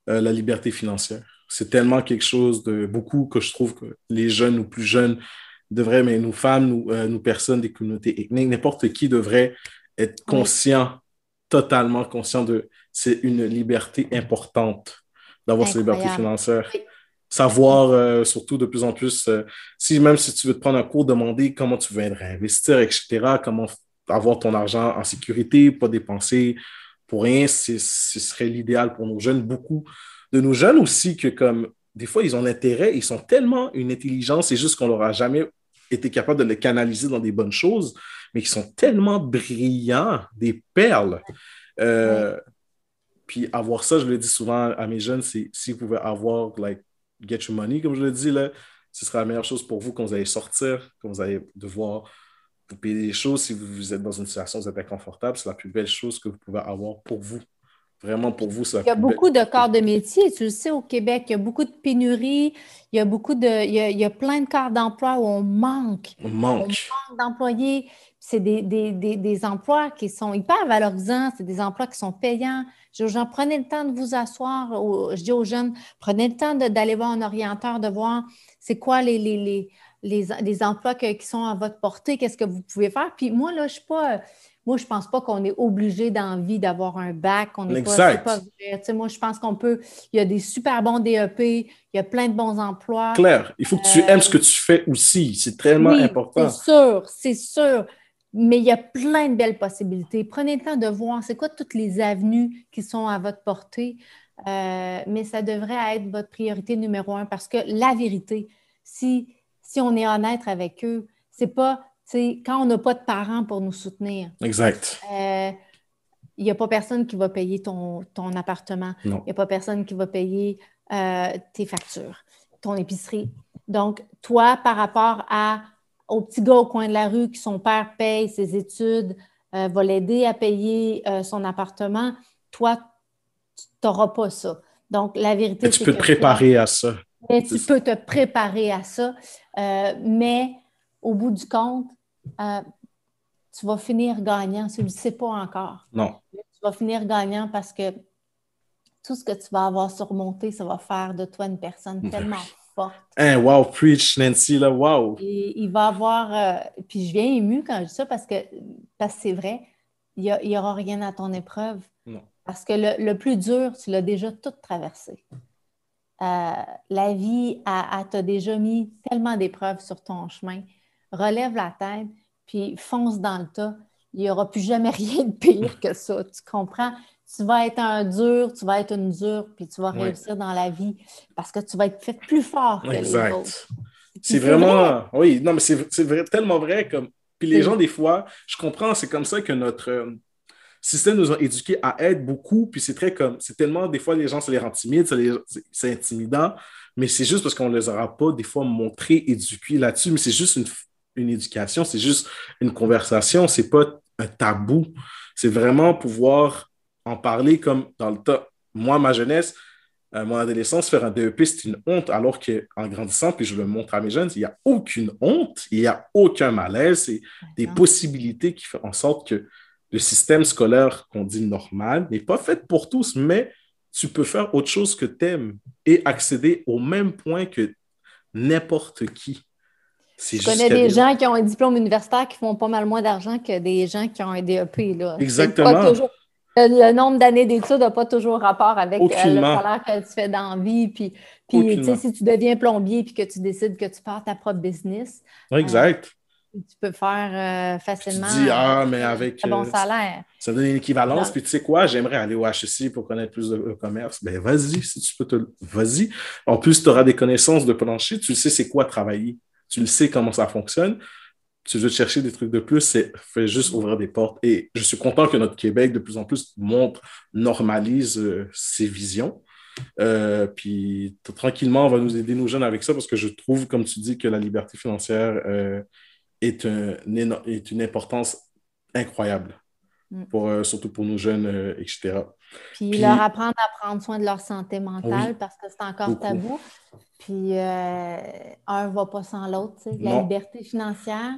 S1: euh, la liberté financière. C'est tellement quelque chose de beaucoup que je trouve que les jeunes ou plus jeunes devraient, mais nous femmes, nous, euh, nous personnes des communautés ethniques, n'importe qui devrait être conscient, totalement conscient de c'est une liberté importante d'avoir cette liberté financière savoir euh, surtout de plus en plus, euh, si même si tu veux te prendre un cours, demander comment tu veux investir, etc., comment avoir ton argent en sécurité, pas dépenser pour rien, ce serait l'idéal pour nos jeunes. Beaucoup de nos jeunes aussi que comme des fois, ils ont l'intérêt, ils sont tellement une intelligence, c'est juste qu'on leur a jamais été capable de les canaliser dans des bonnes choses, mais qui sont tellement brillants, des perles. Euh, puis avoir ça, je le dis souvent à mes jeunes, c'est si vous pouvez avoir like, get your money, comme je le dis, là, ce sera la meilleure chose pour vous quand vous allez sortir, quand vous allez devoir vous payer des choses. Si vous, êtes dans une situation où vous êtes inconfortable, c'est la plus belle chose que vous pouvez avoir pour vous. Vraiment pour vous,
S2: Il y a beaucoup de corps de métier, tu le sais, au Québec. Il y a beaucoup de pénuries. Il y a beaucoup de. Il y a, plein de corps d'emploi où on manque.
S1: On manque.
S2: On manque d'employés. C'est des, des, des, emplois qui sont hyper valorisants. C'est des emplois qui sont payants. Je dis aux gens, prenez le temps de vous asseoir. Je dis aux jeunes, prenez le temps d'aller voir un orienteur, de voir c'est quoi les, les, les, emplois qui sont à votre portée, qu'est-ce que vous pouvez faire. Puis moi, là, je suis pas. Moi, je ne pense pas qu'on est obligé d'envie d'avoir un bac. On. Pas, moi, je pense qu'on peut. Il y a des super bons DEP, il y a plein de bons emplois.
S1: Claire, il faut que tu aimes ce que tu fais aussi. C'est tellement important.
S2: C'est sûr, c'est sûr. Mais il y a plein de belles possibilités. Prenez le temps de voir c'est quoi toutes les avenues qui sont à votre portée. Euh, mais ça devrait être votre priorité numéro un parce que la vérité, si, si on est honnête avec eux, c'est pas quand on n'a pas de parents pour nous soutenir.
S1: Exact.
S2: Euh, il n'y a pas personne qui va payer ton, ton appartement. Il n'y a pas personne qui va payer euh, tes factures, ton épicerie. Donc, toi, par rapport à au petit gars au coin de la rue qui son père paye ses études, euh, va l'aider à payer euh, son appartement, toi, tu n'auras pas ça. Donc, la vérité,
S1: c'est tu peux te préparer à ça.
S2: tu peux te préparer à ça. Euh, mais au bout du compte, euh, tu vas finir gagnant. Tu ne le sais pas encore.
S1: Non.
S2: Tu vas finir gagnant parce que tout ce que tu vas avoir surmonté, ça va faire de toi une personne ben tellement forte.
S1: Hein, wow, preach, Nancy, là, wow.
S2: Et il va avoir. Euh, puis je viens émue quand je dis ça parce que parce que c'est vrai, il n'y aura rien à ton épreuve.
S1: Non.
S2: Parce que le, plus dur, tu l'as déjà tout traversé. Euh, la vie t'a déjà mis tellement d'épreuves sur ton chemin. Relève la tête, puis fonce dans le tas. Il n'y aura plus jamais rien de pire que ça. Tu comprends? Tu vas être un dur, tu vas être une dure, puis tu vas réussir dans la vie parce que tu vas être fait plus fort que les autres.
S1: C'est vraiment. Oui, non, mais c'est tellement vrai. Comme... Puis les gens, des fois, je comprends, c'est comme ça que notre euh, système nous a éduqués à être beaucoup, puis c'est très comme. C'est tellement, des fois, les gens, ça les rend timides, c'est intimidant, mais c'est juste parce qu'on ne les aura pas, des fois, montré, éduqués là-dessus, mais c'est juste une une éducation, c'est juste une conversation, c'est pas un tabou. C'est vraiment pouvoir en parler comme dans le temps. Moi, ma jeunesse, euh, mon adolescence, faire un DEP, c'est une honte, alors qu'en grandissant, puis je le montre à mes jeunes, il n'y a aucune honte, il n'y a aucun malaise, c'est des possibilités qui font en sorte que le système scolaire qu'on dit normal n'est pas fait pour tous, mais tu peux faire autre chose que tu aimes et accéder au même point que n'importe qui.
S2: Je connais des gens qui ont un diplôme universitaire qui font pas mal moins d'argent que des gens qui ont un DEP. Là.
S1: Exactement.
S2: le nombre d'années d'études n'a pas toujours rapport avec euh, le salaire que tu fais dans la vie. Puis, puis si tu deviens plombier et que tu décides que tu pars ta propre business.
S1: Exact.
S2: Euh, tu peux faire facilement.
S1: Tu dis, ah, mais avec.
S2: Un bon salaire.
S1: Ça donne une équivalence. Puis tu sais quoi, j'aimerais aller au HEC pour connaître plus de commerce. Ben vas-y, si tu peux te. Vas-y. En plus, tu auras des connaissances de plancher. Tu sais c'est quoi travailler tu le sais comment ça fonctionne. Tu veux chercher des trucs de plus, c'est fait juste ouvrir des portes. Et je suis content que notre Québec, de plus en plus, montre, normalise euh, ses visions. Euh, puis tranquillement, on va nous aider, nos jeunes, avec ça, parce que je trouve, comme tu dis, que la liberté financière euh, est, un, est une importance incroyable, mm. pour, surtout pour nos jeunes, etc.
S2: Puis, leur apprendre à prendre soin de leur santé mentale, parce que c'est encore tabou. Puis euh, un ne va pas sans l'autre. La liberté financière,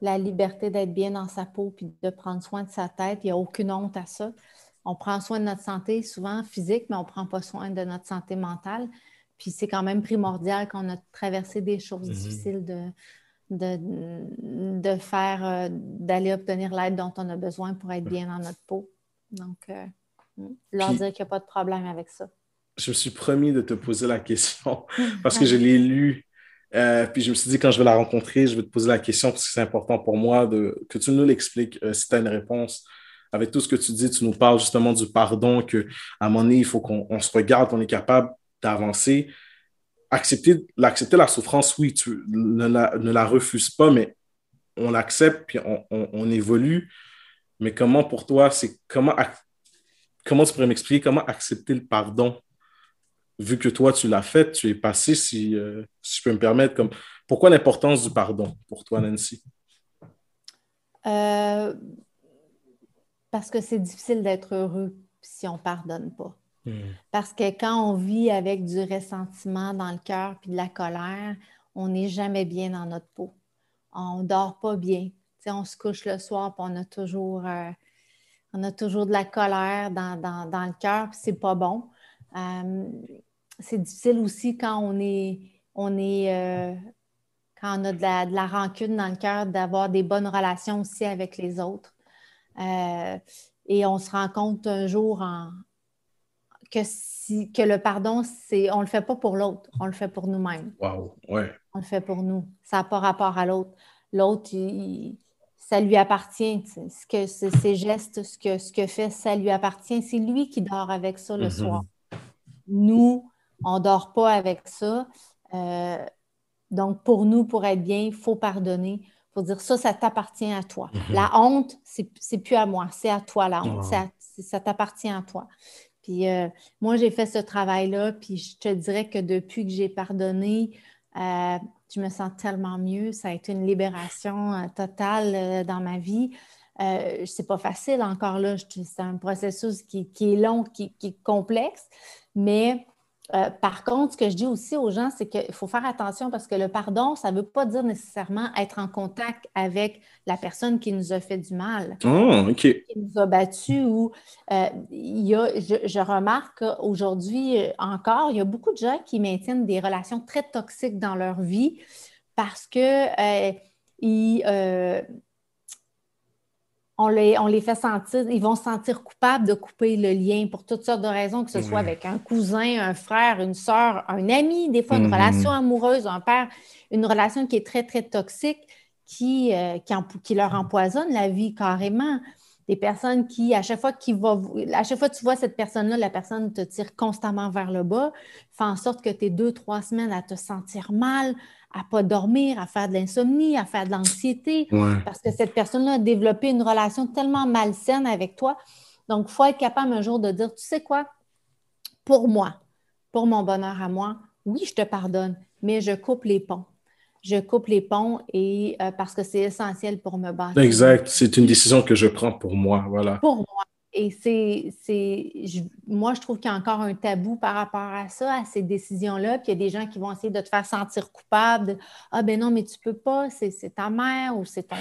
S2: la liberté d'être bien dans sa peau puis de prendre soin de sa tête, il n'y a aucune honte à ça. On prend soin de notre santé souvent physique, mais on ne prend pas soin de notre santé mentale. Puis c'est quand même primordial qu'on a traversé des choses mm-hmm. difficiles de, de, faire, euh, d'aller obtenir l'aide dont on a besoin pour être bien dans notre peau. Donc, euh, leur dire qu'il n'y a pas de problème avec ça
S1: je me suis promis de te poser la question parce que je l'ai lu. Euh, puis je me suis dit, quand je vais la rencontrer, je vais te poser la question parce que c'est important pour moi de, que tu nous l'expliques euh, si tu as une réponse. Avec tout ce que tu dis, tu nous parles justement du pardon, qu'à un moment donné, il faut qu'on se regarde, qu'on est capable d'avancer. Accepter, l'accepter la souffrance, oui, tu ne la, ne la refuses pas, mais on l'accepte, puis on, on, évolue. Mais comment pour toi, c'est comment, comment tu pourrais m'expliquer comment accepter le pardon? Vu que toi, tu l'as fait, tu es passé, si, euh, si, je peux me permettre, comme pourquoi l'importance du pardon pour toi, Nancy?
S2: Euh, parce que c'est difficile d'être heureux si on ne pardonne pas. Hmm. Parce que quand on vit avec du ressentiment dans le cœur puis de la colère, on n'est jamais bien dans notre peau. On ne dort pas bien. on se couche le soir et on a toujours, euh, on a toujours de la colère dans, dans, dans le cœur, puis c'est pas bon. Euh, c'est difficile aussi quand on est, on est euh, quand on a de la, rancune dans le cœur, d'avoir des bonnes relations aussi avec les autres. Euh, et on se rend compte un jour en, que, si, que le pardon, c'est on ne le fait pas pour l'autre, on le fait pour nous-mêmes.
S1: Wow, ouais.
S2: On le fait pour nous. Ça n'a pas rapport à l'autre. L'autre, ça lui appartient. Ce que, ses gestes, ce que, ce que fait, ça lui appartient. C'est lui qui dort avec ça le mm-hmm. soir nous, on ne dort pas avec ça. Euh, donc, pour nous, pour être bien, il faut pardonner. Il faut dire ça, ça t'appartient à toi. Mhm. La honte, c'est plus à moi, c'est à toi la honte. Ça, t'appartient à toi. Puis euh, moi, j'ai fait ce travail-là, puis je te dirais que depuis que j'ai pardonné, euh, je me sens tellement mieux. Ça a été une libération totale dans ma vie. C'est pas facile encore là. C'est un processus qui, est long, qui, est complexe, mais Euh, par contre, ce que je dis aussi aux gens, c'est qu'il faut faire attention parce que le pardon, ça ne veut pas dire nécessairement être en contact avec la personne qui nous a fait du mal,
S1: oh, qui
S2: nous a battus. Ou, euh, il y a, je, remarque qu'aujourd'hui encore, il y a beaucoup de gens qui maintiennent des relations très toxiques dans leur vie parce que euh, ils, on les, fait sentir, ils vont se sentir coupables de couper le lien pour toutes sortes de raisons, que ce soit avec un cousin, un frère, une soeur, un ami, des fois une mm-hmm. relation amoureuse, un père, une relation qui est très, très toxique, qui, euh, qui, leur empoisonne la vie carrément. Des personnes qui, à chaque fois qu'il va, à chaque fois que tu vois cette personne-là, la personne te tire constamment vers le bas, fait en sorte que tu es deux, trois semaines à te sentir mal, à pas dormir, à faire de l'insomnie, à faire de l'anxiété, parce que cette personne-là a développé une relation tellement malsaine avec toi. Donc, il faut être capable un jour de dire, tu sais quoi, pour moi, pour mon bonheur à moi, oui, je te pardonne, mais je coupe les ponts. Je coupe les ponts et euh, parce que c'est essentiel pour me battre.
S1: Exact. C'est une décision que je prends pour moi. Voilà.
S2: Pour moi. Et c'est, moi, je trouve qu'il y a encore un tabou par rapport à ça, à ces décisions-là. Puis il y a des gens qui vont essayer de te faire sentir coupable. ah ben non, mais tu peux pas, c'est, ta mère ou c'est ton.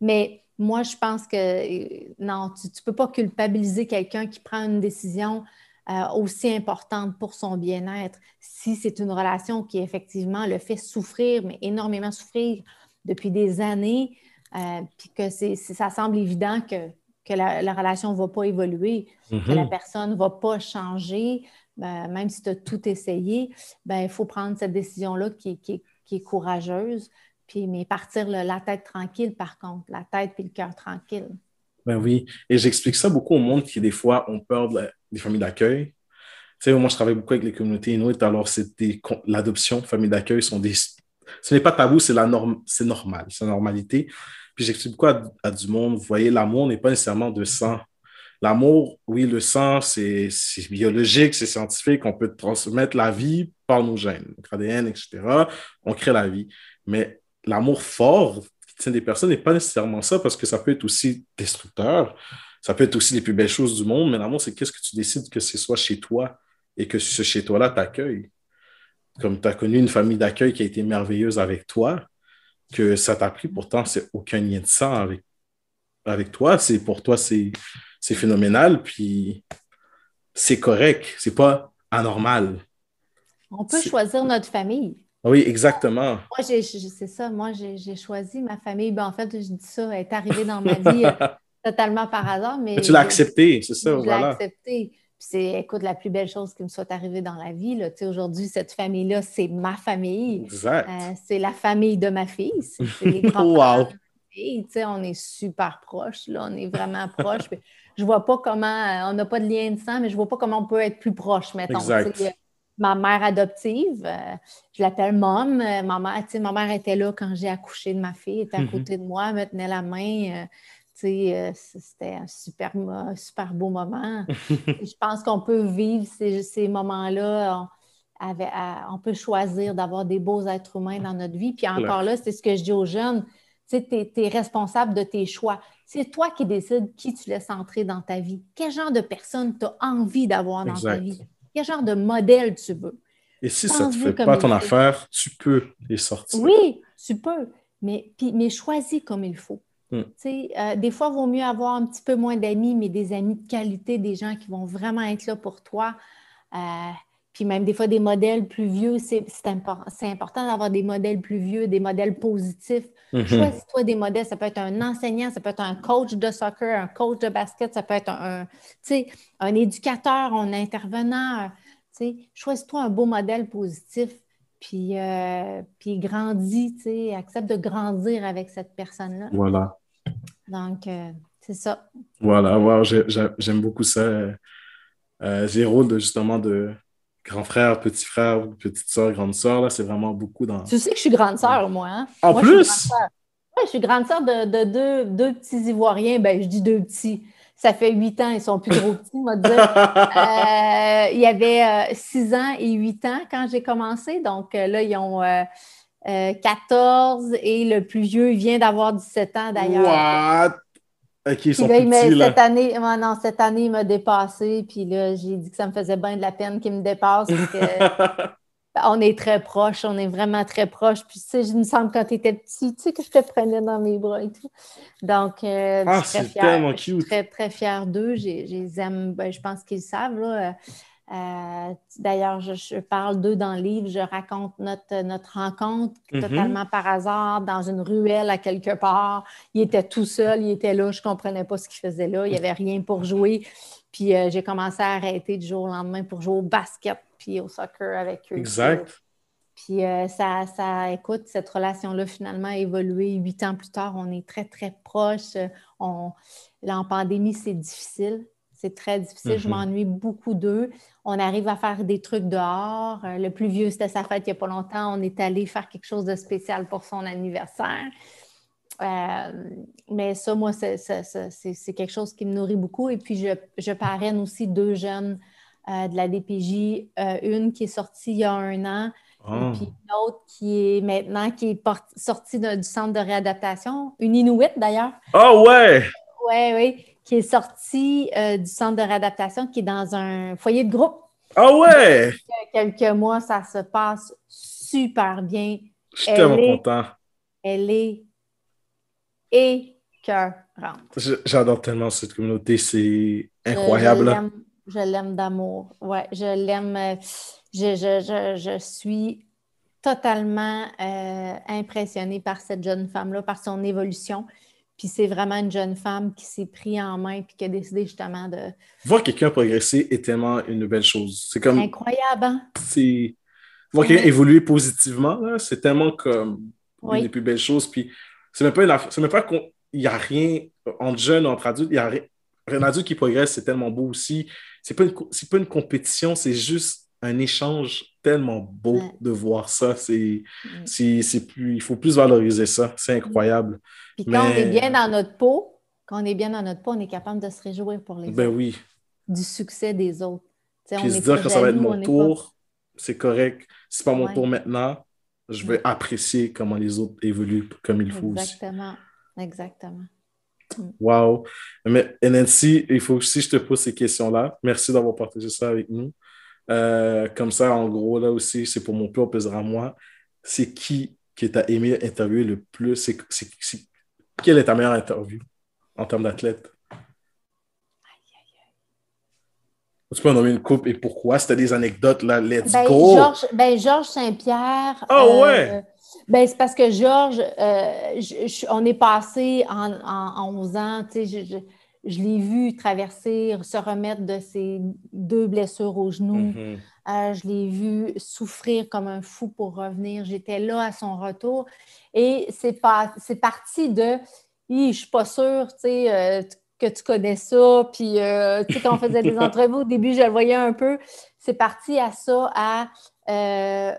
S2: Mais moi, je pense que non, tu ne peux pas culpabiliser quelqu'un qui prend une décision euh, aussi importante pour son bien-être si c'est une relation qui effectivement le fait souffrir, mais énormément souffrir depuis des années, euh, puis que c'est, ça semble évident que que la, relation ne va pas évoluer, que la mhm. personne ne va pas changer, ben, même si tu as tout essayé, ben, il faut prendre cette décision-là qui, est courageuse, puis, mais partir la tête tranquille, par contre, la tête et le cœur tranquille.
S1: Ben oui, et j'explique ça beaucoup au monde qui, des fois, ont peur des familles d'accueil. Tu sais, moi, je travaille beaucoup avec les communautés inuites, alors l'adoption, famille d'accueil sont des... Ce n'est pas tabou, c'est la norme, c'est normal, c'est la normalité. Puis j'explique beaucoup à, du monde, vous voyez, l'amour n'est pas nécessairement de sang. L'amour, oui, le sang, c'est biologique, c'est scientifique, on peut transmettre la vie par nos gènes, notre ADN, etc. On crée la vie. Mais l'amour fort qui tient des personnes n'est pas nécessairement ça parce que ça peut être aussi destructeur. Ça peut être aussi les plus belles choses du monde, mais l'amour, c'est qu'est-ce que tu décides que ce soit chez toi et que ce chez toi-là t'accueille. Comme tu as connu une famille d'accueil qui a été merveilleuse avec toi, que ça t'a pris. Pourtant, c'est aucun lien de sang avec, avec toi. C'est pour toi, c'est phénoménal. Puis c'est correct. C'est pas anormal.
S2: On peut choisir notre famille.
S1: Oui, exactement.
S2: Moi, c'est ça. Moi, j'ai choisi ma famille. Ben, en fait, je dis ça, elle est arrivée dans ma vie euh, totalement par hasard. Mais,
S1: tu l'as accepté, c'est ça.
S2: Je l'ai accepté c'est, écoute, la plus belle chose qui me soit arrivée dans la vie. Aujourd'hui, cette famille-là, c'est ma famille.
S1: Exact.
S2: Euh, c'est la famille de ma fille. C'est les grands-parents On est super proches, là. On est vraiment proches. je vois pas comment, euh, on n'a pas de lien de sang, mais je vois pas comment on peut être plus proche, mettons. Exact. Ma mère adoptive, euh, je l'appelle Mom. Ma mère, ma mère était là quand j'ai accouché de ma fille, elle était à mm-hmm. côté de moi, elle me tenait la main. Euh, c'était un super, super beau moment. je pense qu'on peut vivre ces, moments-là. On, peut choisir d'avoir des beaux êtres humains dans notre vie. Puis encore là, c'est ce que je dis aux jeunes. Tu es, responsable de tes choix. C'est toi qui décides qui tu laisses entrer dans ta vie. Quel genre de personne tu as envie d'avoir dans ta vie? Quel genre de modèle tu veux?
S1: Et si ça ne te fait pas ton affaire, tu peux les sortir.
S2: Oui, tu peux. Mais, puis, mais choisis comme il faut. Mm. Euh, des fois, il vaut mieux avoir un petit peu moins d'amis, mais des amis de qualité, des gens qui vont vraiment être là pour toi. Euh, puis même des fois, des modèles plus vieux, c'est important d'avoir des modèles plus vieux, des modèles positifs. Mm-hmm. Choisis-toi des modèles. Ça peut être un enseignant, ça peut être un coach de soccer, un coach de basket, ça peut être un, un éducateur, un intervenant. Choisis-toi un beau modèle positif puis, euh, puis grandis, tu sais, accepte de grandir avec cette personne-là.
S1: Voilà.
S2: Donc, euh, c'est ça.
S1: Voilà, j'aime beaucoup ça. Euh, Zéro, de, justement, de grand frère, petit frère, petite soeur, grande soeur, là, c'est vraiment beaucoup dans.
S2: Tu sais que je suis grande soeur, moi. Hein?
S1: En plus?
S2: Oui, je suis grande soeur de, de, deux, deux petits Ivoiriens. Ben, je dis deux petits ça fait huit ans, ils sont plus trop petits, on va dire. Euh, il y avait euh, six ans et huit ans quand j'ai commencé. Donc euh, là, ils ont 14 et le plus vieux vient d'avoir 17 ans d'ailleurs.
S1: What? Ok, ils sont
S2: Puis là,
S1: plus
S2: il m'a-
S1: petits, là.
S2: cette année, non, cette année, il m'a dépassé. Puis là, j'ai dit que ça me faisait bien de la peine qu'il me dépasse. que on est très proches, on est vraiment très proches. Puis tu sais, il me semble quand tu étais petit, tu sais, que je te prenais dans mes bras et tout. Donc, euh,
S1: Ah,
S2: je suis très fière. Je suis très, très fière d'eux. Je les aime, ben, je pense qu'ils le savent. Là. Euh, euh, D'ailleurs, je, je parle d'eux dans le livre. Je raconte notre, notre rencontre
S1: Mhm.
S2: totalement par hasard dans une ruelle à quelque part. Il était tout seul, il était là, je ne comprenais pas ce qu'il faisait là. Il n'y avait rien pour jouer. Puis euh, j'ai commencé à arrêter du jour au lendemain pour jouer au basket puis au soccer avec eux.
S1: Exact.
S2: Puis euh, ça, ça, écoute, cette relation-là finalement a évolué. Huit ans plus tard, on est très, très proches. On, là, en pandémie, c'est difficile. C'est très difficile. Je
S1: Mhm.
S2: m'ennuie beaucoup d'eux. On arrive à faire des trucs dehors. Euh, le plus vieux, c'était sa fête il n'y a pas longtemps. On est allé faire quelque chose de spécial pour son anniversaire. Euh, mais ça, moi, c'est- quelque chose qui me nourrit beaucoup. Et puis, je, je parraine aussi deux jeunes euh, de la DPJ. Euh, une qui est sortie il y a un an, et puis une autre qui est maintenant qui est sortie de- du centre de réadaptation, une Inuit d'ailleurs.
S1: Ah ouais!
S2: Oui, oui, qui est sortie euh, du centre de réadaptation, qui est dans un foyer de groupe.
S1: Ah ouais!
S2: Quelques mois, ça se passe super bien.
S1: Je suis
S2: Elle
S1: tellement
S2: est-
S1: content.
S2: Elle est écœurante.
S1: J'adore tellement cette communauté, c'est incroyable.
S2: Je, l'aime- je l'aime d'amour. Ouais, je l'aime. euh, Je, je- je- je suis totalement euh, impressionnée par cette jeune femme-là, par son évolution. Puis c'est vraiment une jeune femme qui s'est pris en main puis qui a décidé justement de.
S1: Voir quelqu'un progresser est tellement une belle chose. C'est comme,
S2: Incroyable, hein?
S1: c'est... Voir quelqu'un
S2: Ouais.
S1: évoluer positivement, là, c'est tellement comme
S2: Oui.
S1: une des plus belles choses. Puis c'est même pas une c'est même pas qu'on... Il n'y a rien entre jeunes, entre adultes, il y a rien... Un adulte qui progresse, c'est tellement beau aussi. C'est pas une, c'est pas une compétition, c'est juste un échange tellement beau
S2: Ouais.
S1: de voir ça. C'est,
S2: Mm.
S1: c'est, c'est plus... Il faut plus valoriser ça. C'est incroyable.
S2: Puis quand on est bien dans notre peau, quand on est bien dans notre peau, on est capable de se réjouir pour les
S1: Ben
S2: autres,
S1: oui.
S2: du succès des autres. Tu sais,
S1: Puis
S2: on
S1: se dire que ça va être mon tour, c'est correct. C'est pas mon
S2: Ouais.
S1: tour maintenant. Je vais apprécier comment les autres évoluent comme il faut aussi.
S2: Exactement. Exactement.
S1: Wow. Mais Nancy, il faut aussi que je te pose ces questions-là. Merci d'avoir partagé ça avec nous. Euh, comme ça, en gros, là aussi, c'est pour mon pur plaisir à moi. C'est qui que tu as aimé interviewer le plus? C'est, c'est- c'est- quelle est ta meilleure interview en termes d'athlète? Tu peux en nommer une coupe et pourquoi? As des anecdotes, là, let's
S2: Ben,
S1: go!
S2: Georges, ben, Georges Saint-Pierre.
S1: Ah
S2: euh,
S1: ouais?
S2: ben, c'est parce que Georges, euh, on est passé en, en- en 11 ans, tu sais, je, l'ai vu traverser, se remettre de ses deux blessures au genou.
S1: Mhm.
S2: Euh, je l'ai vu souffrir comme un fou pour revenir. J'étais là à son retour. Et c'est pas, c'est parti de je suis pas sûre tu sais, euh, que tu connais ça. Puis, euh, quand on faisait des entrevues, au début, je le voyais un peu. C'est parti à ça, à euh,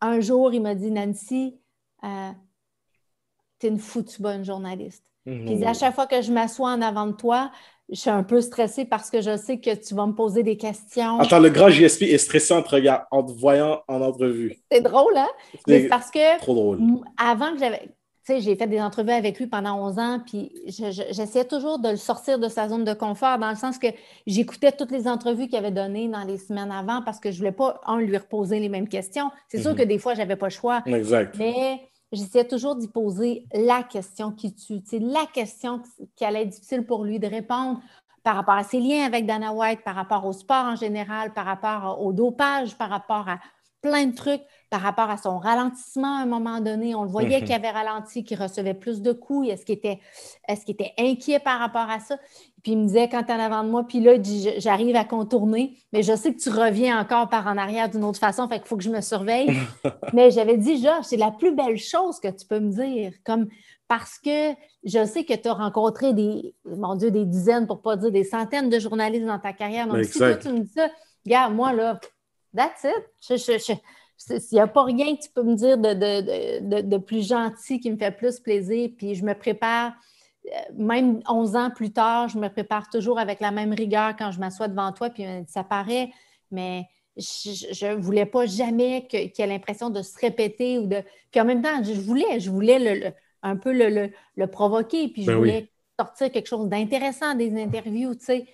S2: un jour, il m'a dit Nancy, euh, tu es une foutue bonne journaliste. Puis
S1: Mhm.
S2: à chaque fois que je m'assois en avant de toi, je suis un peu stressée parce que je sais que tu vas me poser des questions.
S1: Attends, le grand JSP est stressé en te, regard- en te voyant en entrevue.
S2: C'est drôle, hein?
S1: C'est
S2: parce que
S1: trop drôle.
S2: avant que j'avais. Tu sais, j'ai fait des entrevues avec lui pendant 11 ans, puis je- je- j'essayais toujours de le sortir de sa zone de confort, dans le sens que j'écoutais toutes les entrevues qu'il avait données dans les semaines avant parce que je voulais pas, un, lui reposer les mêmes questions. C'est sûr
S1: Mhm.
S2: que des fois, j'avais pas le choix,
S1: Exact.
S2: mais j'essayais toujours d'y poser la question qui tue, la question qui allait être difficile pour lui de répondre par rapport à ses liens avec Dana White, par rapport au sport en général, par rapport au dopage, par rapport à plein de trucs, par rapport à son ralentissement à un moment donné. On le voyait
S1: Mhm.
S2: qu'il avait ralenti, qu'il recevait plus de coups. Est-ce qu'il était, est qu'il était inquiet par rapport à ça? Puis il me disait, quand tu en avant de moi, puis là, j'arrive à contourner, mais je sais que tu reviens encore par en arrière d'une autre façon, fait qu'il faut que je me surveille. mais j'avais dit, Georges, c'est la plus belle chose que tu peux me dire, comme parce que je sais que tu as rencontré des, mon Dieu, des dizaines, pour ne pas dire des centaines de journalistes dans ta carrière. Donc, si toi, tu me dis ça, regarde, moi, là, that's it. S'il n'y a pas rien que tu peux me dire de, de- de- de- plus gentil qui me fait plus plaisir, puis je me prépare, euh, même 11 ans plus tard, je me prépare toujours avec la même rigueur quand je m'assois devant toi, puis euh, ça paraît, mais je ne voulais pas jamais qu'il y ait l'impression de se répéter ou de. Puis en même temps, je voulais, je voulais le- le- un peu le, le- provoquer, puis je
S1: Ben oui.
S2: voulais sortir quelque chose d'intéressant des interviews, tu sais.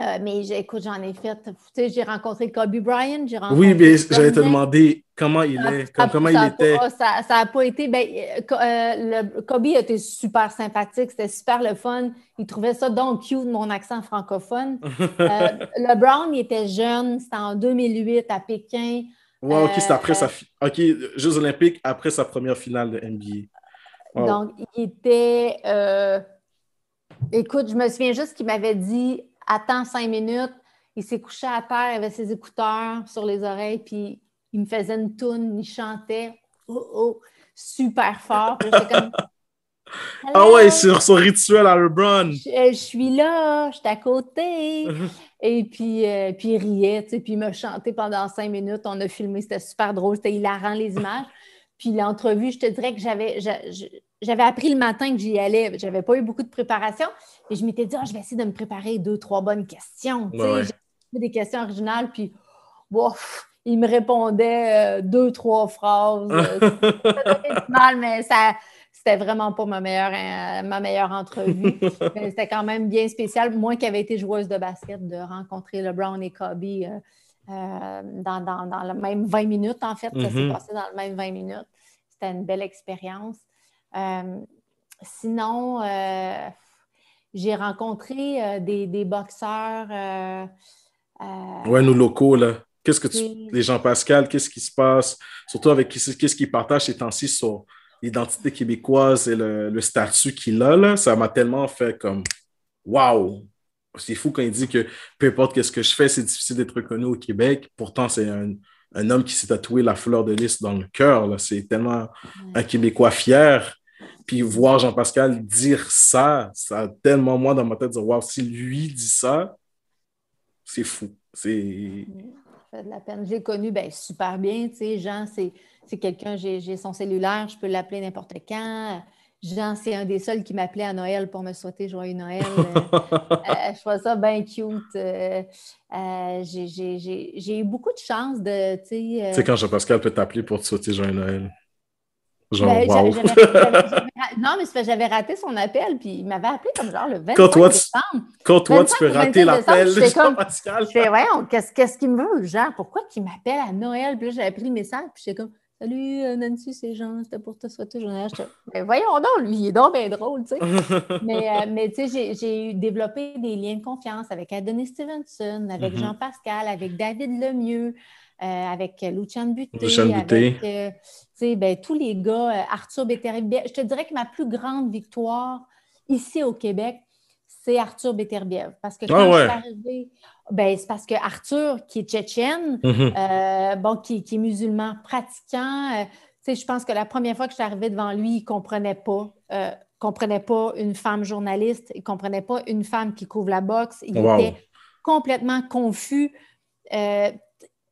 S2: Euh, mais écoute, j'en ai fait. Tu sais, j'ai rencontré Kobe Bryant.
S1: oui, mais j'allais te demander comment il est, comment il était.
S2: ça n'a pas été. Ben, euh, euh, le, Kobe été super sympathique, c'était super le fun. Il trouvait ça donc cute, mon accent francophone. le Brown, il était jeune, c'était en 2008 à Pékin.
S1: Wow, ok, c'était après sa. Ok, Jeux Olympiques après sa première finale de NBA.
S2: Donc, il était. Écoute, je me souviens juste qu'il m'avait dit attends cinq minutes. Il s'est couché à terre, il avait ses écouteurs sur les oreilles, puis il me faisait une toune, il chantait oh, oh, super fort.
S1: ah ouais, sur son rituel à LeBron.
S2: Je, suis là, je suis à côté. Et puis, euh, puis il riait, tu sais, puis il m'a chanté pendant cinq minutes. On a filmé, c'était super drôle, c'était hilarant les images. Puis l'entrevue, je te dirais que j'avais, j'avais appris le matin que j'y allais. Je n'avais pas eu beaucoup de préparation. Et je m'étais dit, ah, je vais essayer de me préparer deux, trois bonnes questions. J'ai J'ai des questions originales, puis bof, il me répondait euh, deux, trois phrases. ça mal, mais ça, c'était vraiment pas ma meilleure, euh, ma meilleure entrevue. c'était quand même bien spécial. Moi qui avais été joueuse de basket, de rencontrer LeBron et Kobe euh, dans, dans, le même 20 minutes, en fait. Ça s'est mm-hmm. passé dans le même 20 minutes. C'était une belle expérience. Euh, sinon, euh, j'ai rencontré euh, des, boxeurs.
S1: ouais, nos locaux, là. Qu'est-ce que tu. Les Jean-Pascal, qu'est-ce qui se passe? Surtout avec qu'est-ce qu'ils partagent ces temps-ci sur l'identité québécoise et le, statut qu'il a, là. Ça m'a tellement fait comme. Waouh! C'est fou quand il dit que peu importe qu'est-ce que je fais, c'est difficile d'être reconnu au Québec. Pourtant, c'est un, homme qui s'est tatoué la fleur de lys dans le cœur. C'est tellement un Québécois fier. Puis voir Jean-Pascal dire ça, ça a tellement moi dans ma tête de dire, waouh, si lui dit ça, c'est fou. C'est.
S2: Ça fait de la peine. J'ai connu ben, super bien, tu sais, Jean, c'est quelqu'un, j'ai son cellulaire, je peux l'appeler n'importe quand. Jean, c'est un des seuls qui m'appelait à Noël pour me souhaiter joyeux Noël. Euh, je trouve ça bien cute. Euh, euh, j'ai eu beaucoup de chance de. Tu
S1: sais, quand Jean-Pascal peut t'appeler pour te souhaiter joyeux Noël. Genre,
S2: ben, non, mais j'avais raté son appel, puis il m'avait appelé comme genre le 25 quand toi, décembre.
S1: Quand toi, tu peux rater l'appel de Jean-Pascal.
S2: Je fais, voyons, qu'est-ce qu'il me veut, genre? Pourquoi qu'il m'appelle à Noël? Puis là, j'avais pris le message, puis j'étais comme, Salut euh, Nancy, c'est Jean, c'était pour te souhaiter journée. Mais voyons donc, lui, il est donc bien drôle, tu sais. mais, euh, mais tu sais, j'ai développé des liens de confiance avec Adonis Stevenson, avec mm-hmm. Jean-Pascal, avec David Lemieux. Euh, avec Lucian Buté, avec euh, ben, tous les gars, Arthur Beterbiev. Je te dirais que ma plus grande victoire ici au Québec, c'est Arthur Beterbiev. Parce que ah quand je suis arrivée, ben, c'est parce que Arthur, qui est tchétchène, mm-hmm. bon, qui, est musulman pratiquant, je pense que la première fois que je suis arrivée devant lui, il ne comprenait pas. comprenait pas une femme journaliste, il ne comprenait pas une femme qui couvre la boxe. Il était complètement confus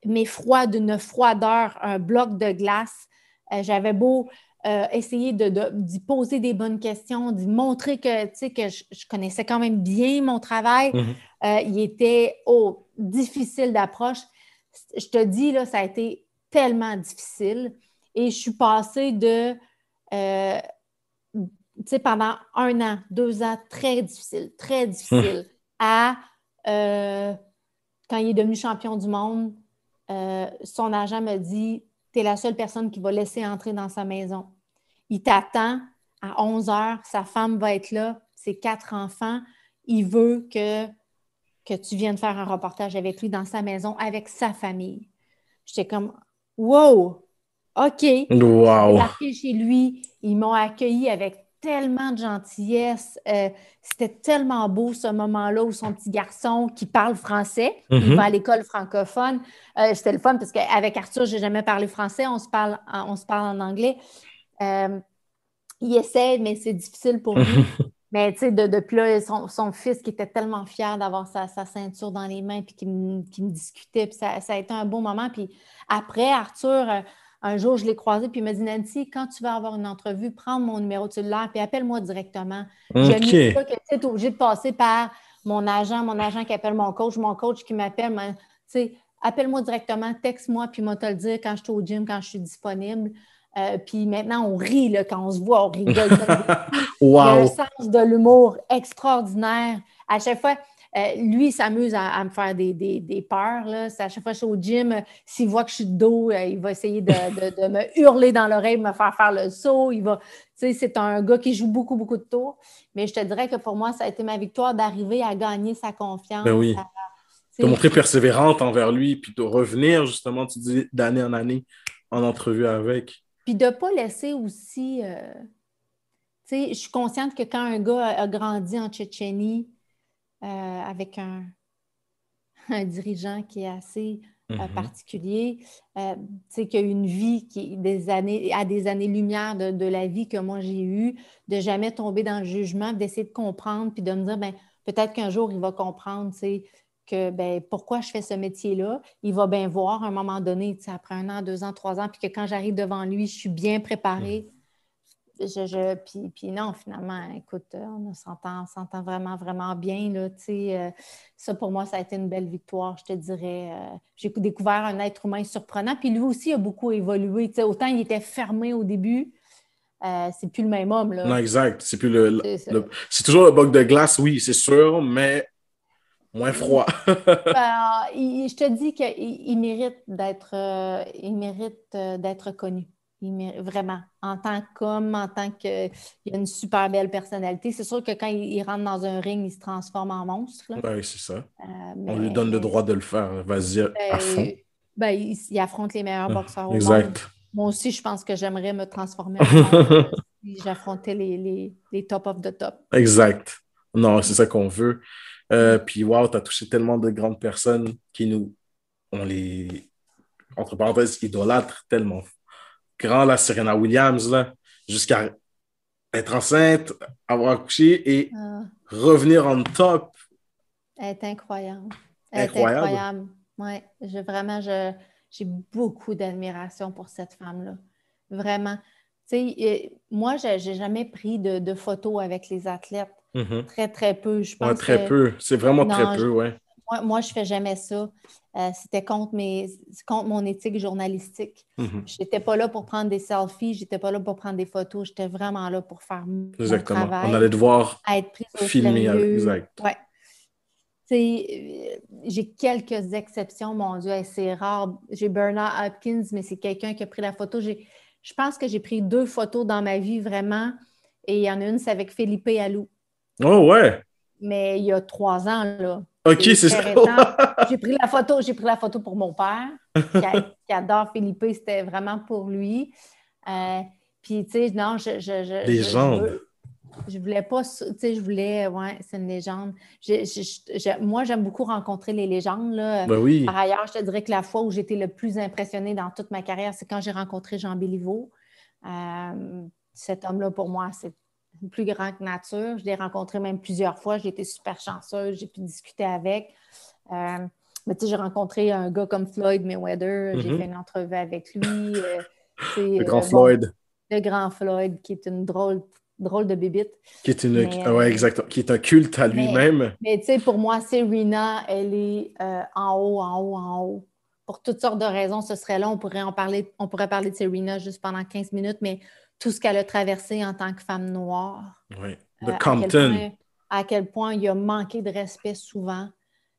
S2: mais froid d'une froideur, un bloc de glace. Euh, j'avais beau euh, essayer d'y de, poser des bonnes questions, d'y montrer que, que je, connaissais quand même bien mon travail. Mhm. Euh, il était oh, difficile d'approche. Je te dis, là, ça a été tellement difficile. Et je suis passée de, tu sais, pendant un an, deux ans, très difficile, très difficile, à quand il est devenu champion du monde, euh, son agent me dit Tu es la seule personne qui va laisser entrer dans sa maison. Il t'attend à 11 heures, sa femme va être là, ses quatre enfants. Il veut que, que tu viennes faire un reportage avec lui dans sa maison, avec sa famille. J'étais comme Wow! OK.
S1: Wow.
S2: chez lui. Ils m'ont accueilli avec tellement de gentillesse. Euh, c'était tellement beau ce moment-là où son petit garçon qui parle français, il mhm. va à l'école francophone. Euh, c'était le fun parce qu'avec Arthur, je n'ai jamais parlé français, on se parle, on se parle en anglais. Euh, il essaie, mais c'est difficile pour lui. mais tu sais, depuis là, son, fils qui était tellement fier d'avoir sa, ceinture dans les mains, puis qui me, discutait, puis ça, ça, a été un beau moment. Puis après, Arthur un jour, je l'ai croisé, puis il m'a dit Nancy, quand tu vas avoir une entrevue, prends mon numéro de cellulaire, puis appelle-moi directement. J'aime pas que tu es obligé de passer par mon agent, mon agent qui appelle mon coach, mon coach qui m'appelle. Tu sais, appelle-moi directement, texte-moi, puis moi te le dire quand je suis au gym, quand je suis disponible. Euh, puis maintenant, on rit là, quand on se voit, on rigole. Il a un sens de l'humour extraordinaire. À chaque fois, euh, lui, il s'amuse à, me faire des, des, peurs. Là. À chaque fois que je suis au gym, s'il voit que je suis de dos, euh, il va essayer de, de, me hurler dans l'oreille, me faire faire le saut. Il va, c'est un gars qui joue beaucoup, beaucoup de tours. Mais je te dirais que pour moi, ça a été ma victoire d'arriver à gagner sa confiance.
S1: Ben oui. de montrer persévérante envers lui, puis de revenir justement, tu dis, d'année en année en entrevue avec.
S2: Puis de ne pas laisser aussi. Euh, tu sais, je suis consciente que quand un gars a, grandi en Tchétchénie euh, avec un, un, dirigeant qui est assez euh, mm-hmm. particulier, sais, qu'il a une vie qui des années, à des années-lumière de, de, la vie que moi j'ai eue, de jamais tomber dans le jugement, d'essayer de comprendre, puis de me dire, ben peut-être qu'un jour il va comprendre, que ben, pourquoi je fais ce métier-là. Il va bien voir à un moment donné, après un an, deux ans, trois ans, puis que quand j'arrive devant lui, je suis bien préparée. Je, puis, non, finalement, écoute, on s'entend, vraiment, vraiment bien. Là, euh, ça, pour moi, ça a été une belle victoire, je te dirais. Euh, j'ai découvert un être humain surprenant. Puis lui aussi a beaucoup évolué. autant il était fermé au début, euh, c'est plus le même homme. Là.
S1: Non, exact. C'est plus le, c'est toujours le bug de glace, oui, c'est sûr, mais moins froid.
S2: Ben, je te dis qu'il mérite d'être euh, il mérite euh, d'être connu. Vraiment, en tant qu'homme, en tant qu'il a une super belle personnalité. C'est sûr que quand il, rentre dans un ring, il se transforme en monstre.
S1: Oui, c'est ça. Euh, On lui donne le droit de le faire. Vas-y, à ben, fond.
S2: Ben, il, affronte les meilleurs ah, boxeurs au exact. Moi aussi, je pense que j'aimerais me transformer en si j'affrontais les, les, les top of the top.
S1: Exact. Non, c'est ça qu'on veut. Euh, puis, waouh, tu as touché tellement de grandes personnes qui nous, on les, entre parenthèses, idolâtres tellement. Grand, la Serena Williams, là, jusqu'à être enceinte, avoir accouché et ah. revenir en top.
S2: Elle est incroyable. Elle incroyable. est incroyable. Oui, j'ai vraiment, j'ai beaucoup d'admiration pour cette femme-là. Vraiment. Tu sais, moi, je n'ai jamais pris de, de photos avec les athlètes. Mm-hmm. Très, très peu. Je pense
S1: très peu. C'est vraiment très peu, oui.
S2: Moi, je ne fais jamais ça. Euh, c'était contre, mes, contre mon éthique journalistique. Mm-hmm. Je n'étais pas là pour prendre des selfies, je n'étais pas là pour prendre des photos, j'étais vraiment là pour faire mon Exactement.
S1: On allait devoir être filmer.
S2: Exact. Ouais. Euh, j'ai quelques exceptions, mon Dieu, c'est rare. J'ai Bernard Hopkins, mais c'est quelqu'un qui a pris la photo. Je pense que j'ai pris deux photos dans ma vie vraiment, et il y en a une, c'est avec Philippe Alou.
S1: Oh ouais.
S2: Mais il y a trois ans, là.
S1: OK, c'est ça.
S2: j'ai pris la photo, j'ai pris la photo pour mon père, qui, adore Philippe, c'était vraiment pour lui. Euh, puis, tu sais, non, je. je, je
S1: légende.
S2: Je, voulais pas, tu sais, je voulais, ouais, c'est une légende. moi, j'aime beaucoup rencontrer les légendes. Là.
S1: Ben oui.
S2: Par ailleurs, je te dirais que la fois où j'étais le plus impressionnée dans toute ma carrière, c'est quand j'ai rencontré Jean Béliveau. Euh, cet homme-là, pour moi, c'est plus grand que nature. Je l'ai rencontré même plusieurs fois. J'ai été super chanceuse. J'ai pu discuter avec. Euh, mais tu sais, j'ai rencontré un gars comme Floyd Mayweather. J'ai mm-hmm. fait une entrevue avec lui. Euh,
S1: le grand euh, Floyd.
S2: le grand Floyd, qui est une drôle, drôle de bébite.
S1: Qui est, une, exactement. Qui est un culte à lui-même.
S2: Mais, tu sais, pour moi, Serena, elle est en haut, en haut, en haut. Pour toutes sortes de raisons, ce serait là. On pourrait en parler. On pourrait parler de Serena juste pendant 15 minutes, mais tout ce qu'elle a traversé en tant que femme noire.
S1: Oui, de euh, Compton.
S2: À quel, point, il a manqué de respect souvent,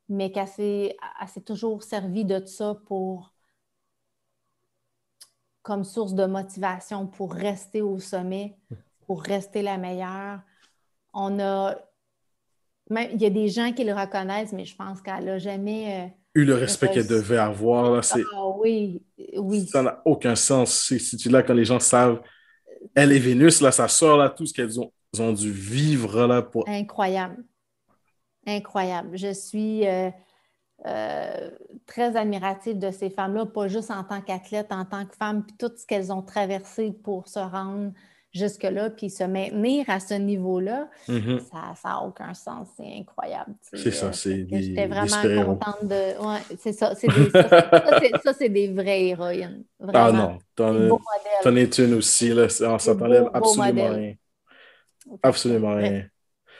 S2: mais qu'elle s'est, toujours servi de ça pour comme source de motivation pour rester au sommet, pour rester la meilleure. On a il y a des gens qui le reconnaissent, mais je pense qu'elle n'a jamais euh,
S1: eu le respect qu'elle devait avoir.
S2: ah oui, oui.
S1: Ça n'a aucun sens. Si tu là quand les gens savent elle et Vénus, là, sa soeur, là, tout ce qu'elles ont, ont, dû vivre là pour.
S2: Incroyable. Incroyable. Je suis euh, euh, très admirative de ces femmes-là, pas juste en tant qu'athlète, en tant que femme, puis tout ce qu'elles ont traversé pour se rendre jusque-là, puis se maintenir à ce niveau-là, mm-hmm. ça n'a aucun sens. C'est incroyable.
S1: C'est ça, c'est des
S2: J'étais vraiment contente de... Ouais, c'est ça, c'est des... ça, c'est des vraies héroïnes.
S1: Ah non, t'en es une aussi, là, on s'entendait absolument rien. Absolument rien.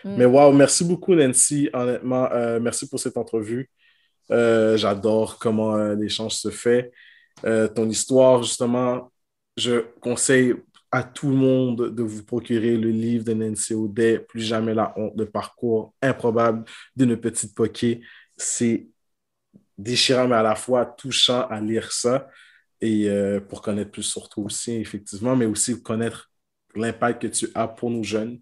S1: Mm. Mais wow, merci beaucoup Nancy, honnêtement, euh, merci pour cette entrevue. Euh, j'adore comment euh, l'échange se fait. ton histoire, justement, je conseille à tout le monde de vous procurer le livre de Nancy Audet, Plus jamais la honte, de parcours improbable d'une petite poquée. C'est déchirant, mais à la fois touchant à lire ça et euh, pour connaître plus sur toi aussi, effectivement, mais aussi connaître l'impact que tu as pour nos jeunes,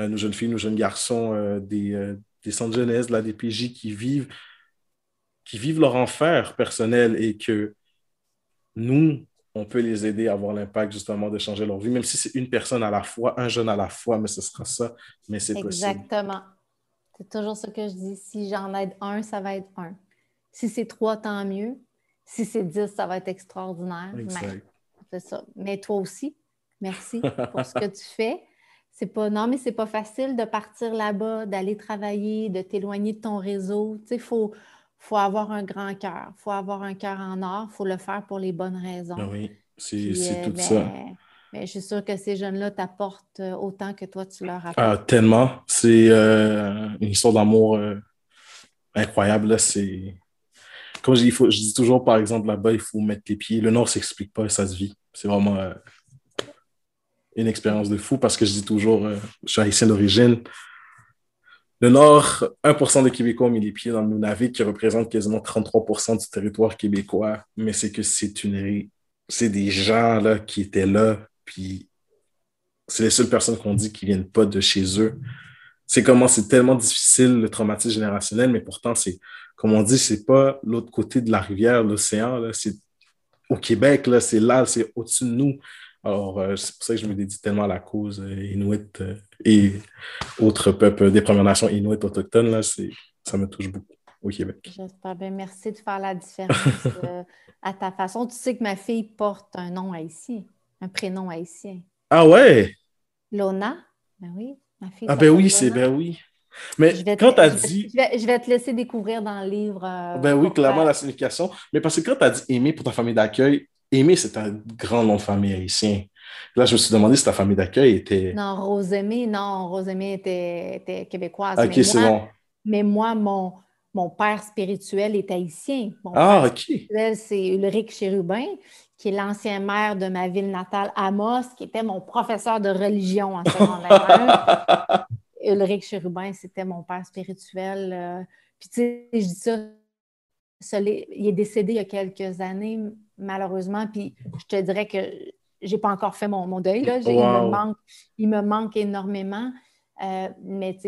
S1: euh, nos jeunes filles, nos jeunes garçons euh, des, des centres jeunesse, de la DPJ qui vivent, qui vivent leur enfer personnel et que nous, on peut les aider à avoir l'impact justement de changer leur vie, même si c'est une personne à la fois, un jeune à la fois, mais ce sera ça, mais c'est possible.
S2: Exactement. C'est toujours ce que je dis. Si j'en aide un, ça va être un. Si c'est trois, tant mieux. Si c'est dix, ça va être extraordinaire. C'est ça. Mais toi aussi, merci pour ce que tu fais. C'est pas, non, mais c'est pas facile de partir là-bas, d'aller travailler, de t'éloigner de ton réseau. Tu sais, faut, faut avoir un grand cœur. Il faut avoir un cœur en or. Il faut le faire pour les bonnes raisons.
S1: Ben oui, c'est euh, tout ça.
S2: Mais je suis sûre que ces jeunes-là t'apportent euh, autant que toi, tu leur apportes.
S1: Ah, tellement. C'est euh, une histoire d'amour incroyable. C'est... Comme je dis, faut, je dis toujours, par exemple, là-bas, il faut mettre les pieds. Le Nord ne s'explique pas, ça se vit. C'est vraiment une expérience de fou parce que je dis toujours, je suis haïtien d'origine. Le Nord, 1% des Québécois ont mis les pieds dans le Nunavik, qui représente quasiment 33% du territoire québécois. Mais c'est que c'est une... C'est des gens là, qui étaient là, puis c'est les seules personnes qu'on dit qui viennent pas de chez eux. C'est comment c'est tellement difficile le traumatisme générationnel, mais pourtant, c'est, comme on dit, c'est pas l'autre côté de la rivière, l'océan, c'est au Québec, c'est là, c'est au-dessus de nous. Alors, euh, c'est pour ça que je me dédie tellement à la cause euh, Inuit euh, et autres peuples des Premières Nations Inuit autochtones. Là, ça me touche beaucoup au Québec.
S2: J'espère bien. Merci de faire la différence à ta façon. Tu sais que ma fille porte un nom haïtien, un prénom haïtien.
S1: Ah ouais?
S2: Lona? Ben oui,
S1: ma fille. Ah ben oui, c'est ben oui. Mais quand tu as dit.
S2: Je vais, te laisser découvrir dans le livre.
S1: ben oui, clairement, la signification. Mais parce que quand tu as dit aimer pour ta famille d'accueil, Aimé, c'est un grand nom de famille haïtien. Là, je me suis demandé si ta famille d'accueil était.
S2: Non, Rosemée, non, Rosemée était, était québécoise.
S1: Ok, c'est bon.
S2: Mais moi, mon, mon père spirituel est haïtien. Mon
S1: ah,
S2: père
S1: ok.
S2: spirituel, c'est Ulrich Chérubin, qui est l'ancien maire de ma ville natale, Amos, qui était mon professeur de religion en secondaire 1. Ulrich Chérubin, c'était mon père spirituel. Euh, puis, tu sais, je dis ça il est décédé il y a quelques années, malheureusement, puis je te dirais que j'ai pas encore fait mon, deuil. Là. Il, me manque, il, me manque, énormément. Euh, mais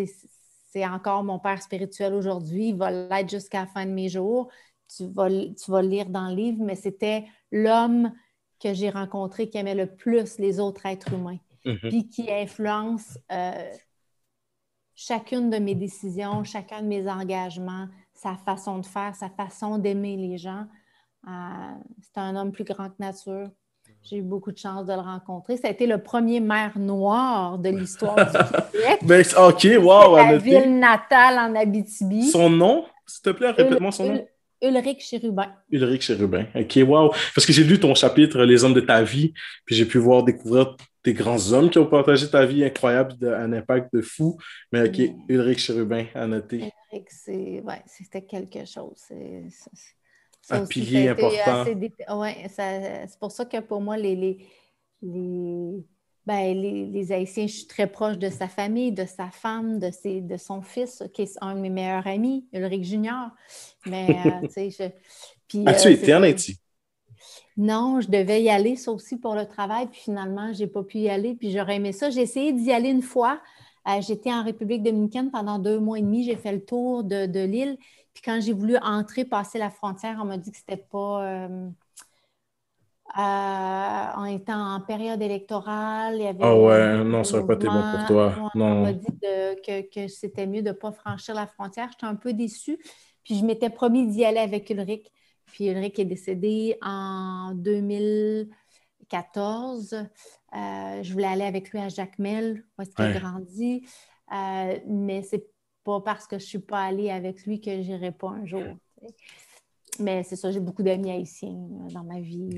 S2: c'est encore mon père spirituel aujourd'hui. Il va l'être jusqu'à la fin de mes jours. Tu vas, tu vas lire dans le livre, mais c'était l'homme que j'ai rencontré qui aimait le plus les autres êtres humains, mm-hmm. puis qui influence euh, chacune de mes décisions, chacun de mes engagements, sa façon de faire, sa façon d'aimer les gens. Euh, c'est un homme plus grand que nature. J'ai eu beaucoup de chance de le rencontrer. Ça a été le premier maire noir de l'histoire du Québec.
S1: OK, wow!
S2: La ville natale en Abitibi.
S1: Son nom, s'il te plaît, répète-moi son nom.
S2: Ulrich Chérubin.
S1: Ulrich Chérubin. OK, wow. Parce que j'ai lu ton chapitre Les hommes de ta vie, puis j'ai pu voir découvrir des grands hommes qui ont partagé ta vie incroyable, un impact de fou. Mais OK, mm. Ulrich Chérubin à noter.
S2: Ulrich, c'était quelque chose.
S1: Un pilier important.
S2: c'est pour ça que pour moi, les, les, les, ben, les, Haïtiens, je suis très proche de sa famille, de sa femme, de, ses, de son fils, qui est un de mes meilleurs amis, Ulrich Junior. Mais, euh, tu sais,
S1: As-tu été en Haïti?
S2: Non, je devais y aller, ça aussi pour le travail, puis finalement, je n'ai pas pu y aller, puis j'aurais aimé ça. J'ai essayé d'y aller une fois. Euh, j'étais en République dominicaine pendant deux mois et demi, j'ai fait le tour de, l'île. Puis quand j'ai voulu entrer, passer la frontière, on m'a dit que c'était pas. Euh, euh, on était en période électorale. Il y avait
S1: ah ouais, non, ça n'a pas été bon pour toi.
S2: On, m'a dit que, que c'était mieux de ne pas franchir la frontière. J'étais un peu déçue. Puis je m'étais promis d'y aller avec Ulrich. Puis Ulrich est décédé en 2014. Euh, je voulais aller avec lui à Jacmel, où est-ce qu'il a grandi. Euh, mais c'est pas parce que je ne suis pas allée avec lui que je n'irai pas un jour. Mais c'est ça, j'ai beaucoup d'amis haïtiens euh, dans ma vie.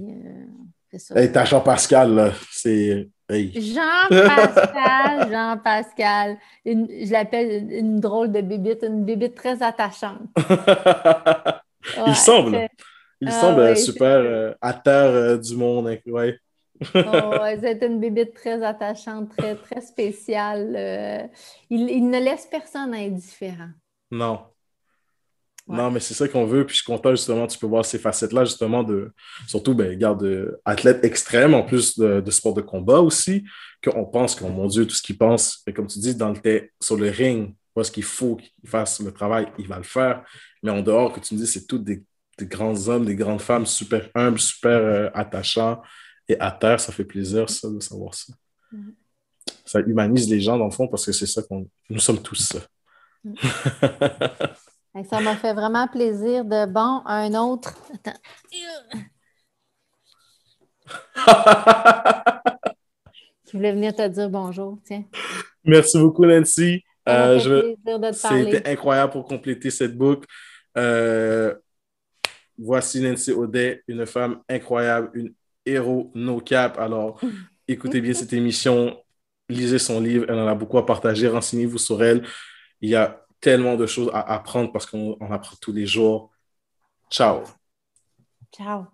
S1: c'est Hey, t'as Jean-Pascal, là. C'est.
S2: Jean-Pascal, Jean-Pascal. Je l'appelle une drôle de bébite, une bébite très attachante.
S1: il semble. Il ah semble super euh, à terre euh, du monde. Ouais.
S2: Oh, c'est une bébête très attachante, très, très spéciale. Euh, il, ne laisse personne indifférent.
S1: Non. Non, mais c'est ça qu'on veut. Puis je suis content, justement, tu peux voir ces facettes-là, justement, de surtout, ben, garde, athlète extrême, en plus de, sport de combat aussi, qu'on pense que, mon Dieu, tout ce qu'il pense, mais comme tu dis, dans le sur le ring, ce qu'il faut qu'il fasse le travail, il va le faire. Mais en dehors, que tu me dis, c'est tous des, grands hommes, des grandes femmes super humbles, super euh, attachants et à terre. Ça fait plaisir, ça, de savoir ça. Mm. Ça humanise les gens, dans le fond, parce que c'est ça qu'on. Nous sommes tous ça. Mm.
S2: ça m'a fait vraiment plaisir de bon, un autre. Attends. Je voulais venir te dire bonjour, tiens.
S1: Merci beaucoup, Nancy. Euh, C'était incroyable pour compléter cette boucle. Euh, voici Nancy Audet, une femme incroyable, une héros no cap. Alors, écoutez bien cette émission, lisez son livre, elle en a beaucoup à partager, renseignez-vous sur elle. Il y a tellement de choses à apprendre parce qu'on apprend tous les jours. Ciao.
S2: Ciao.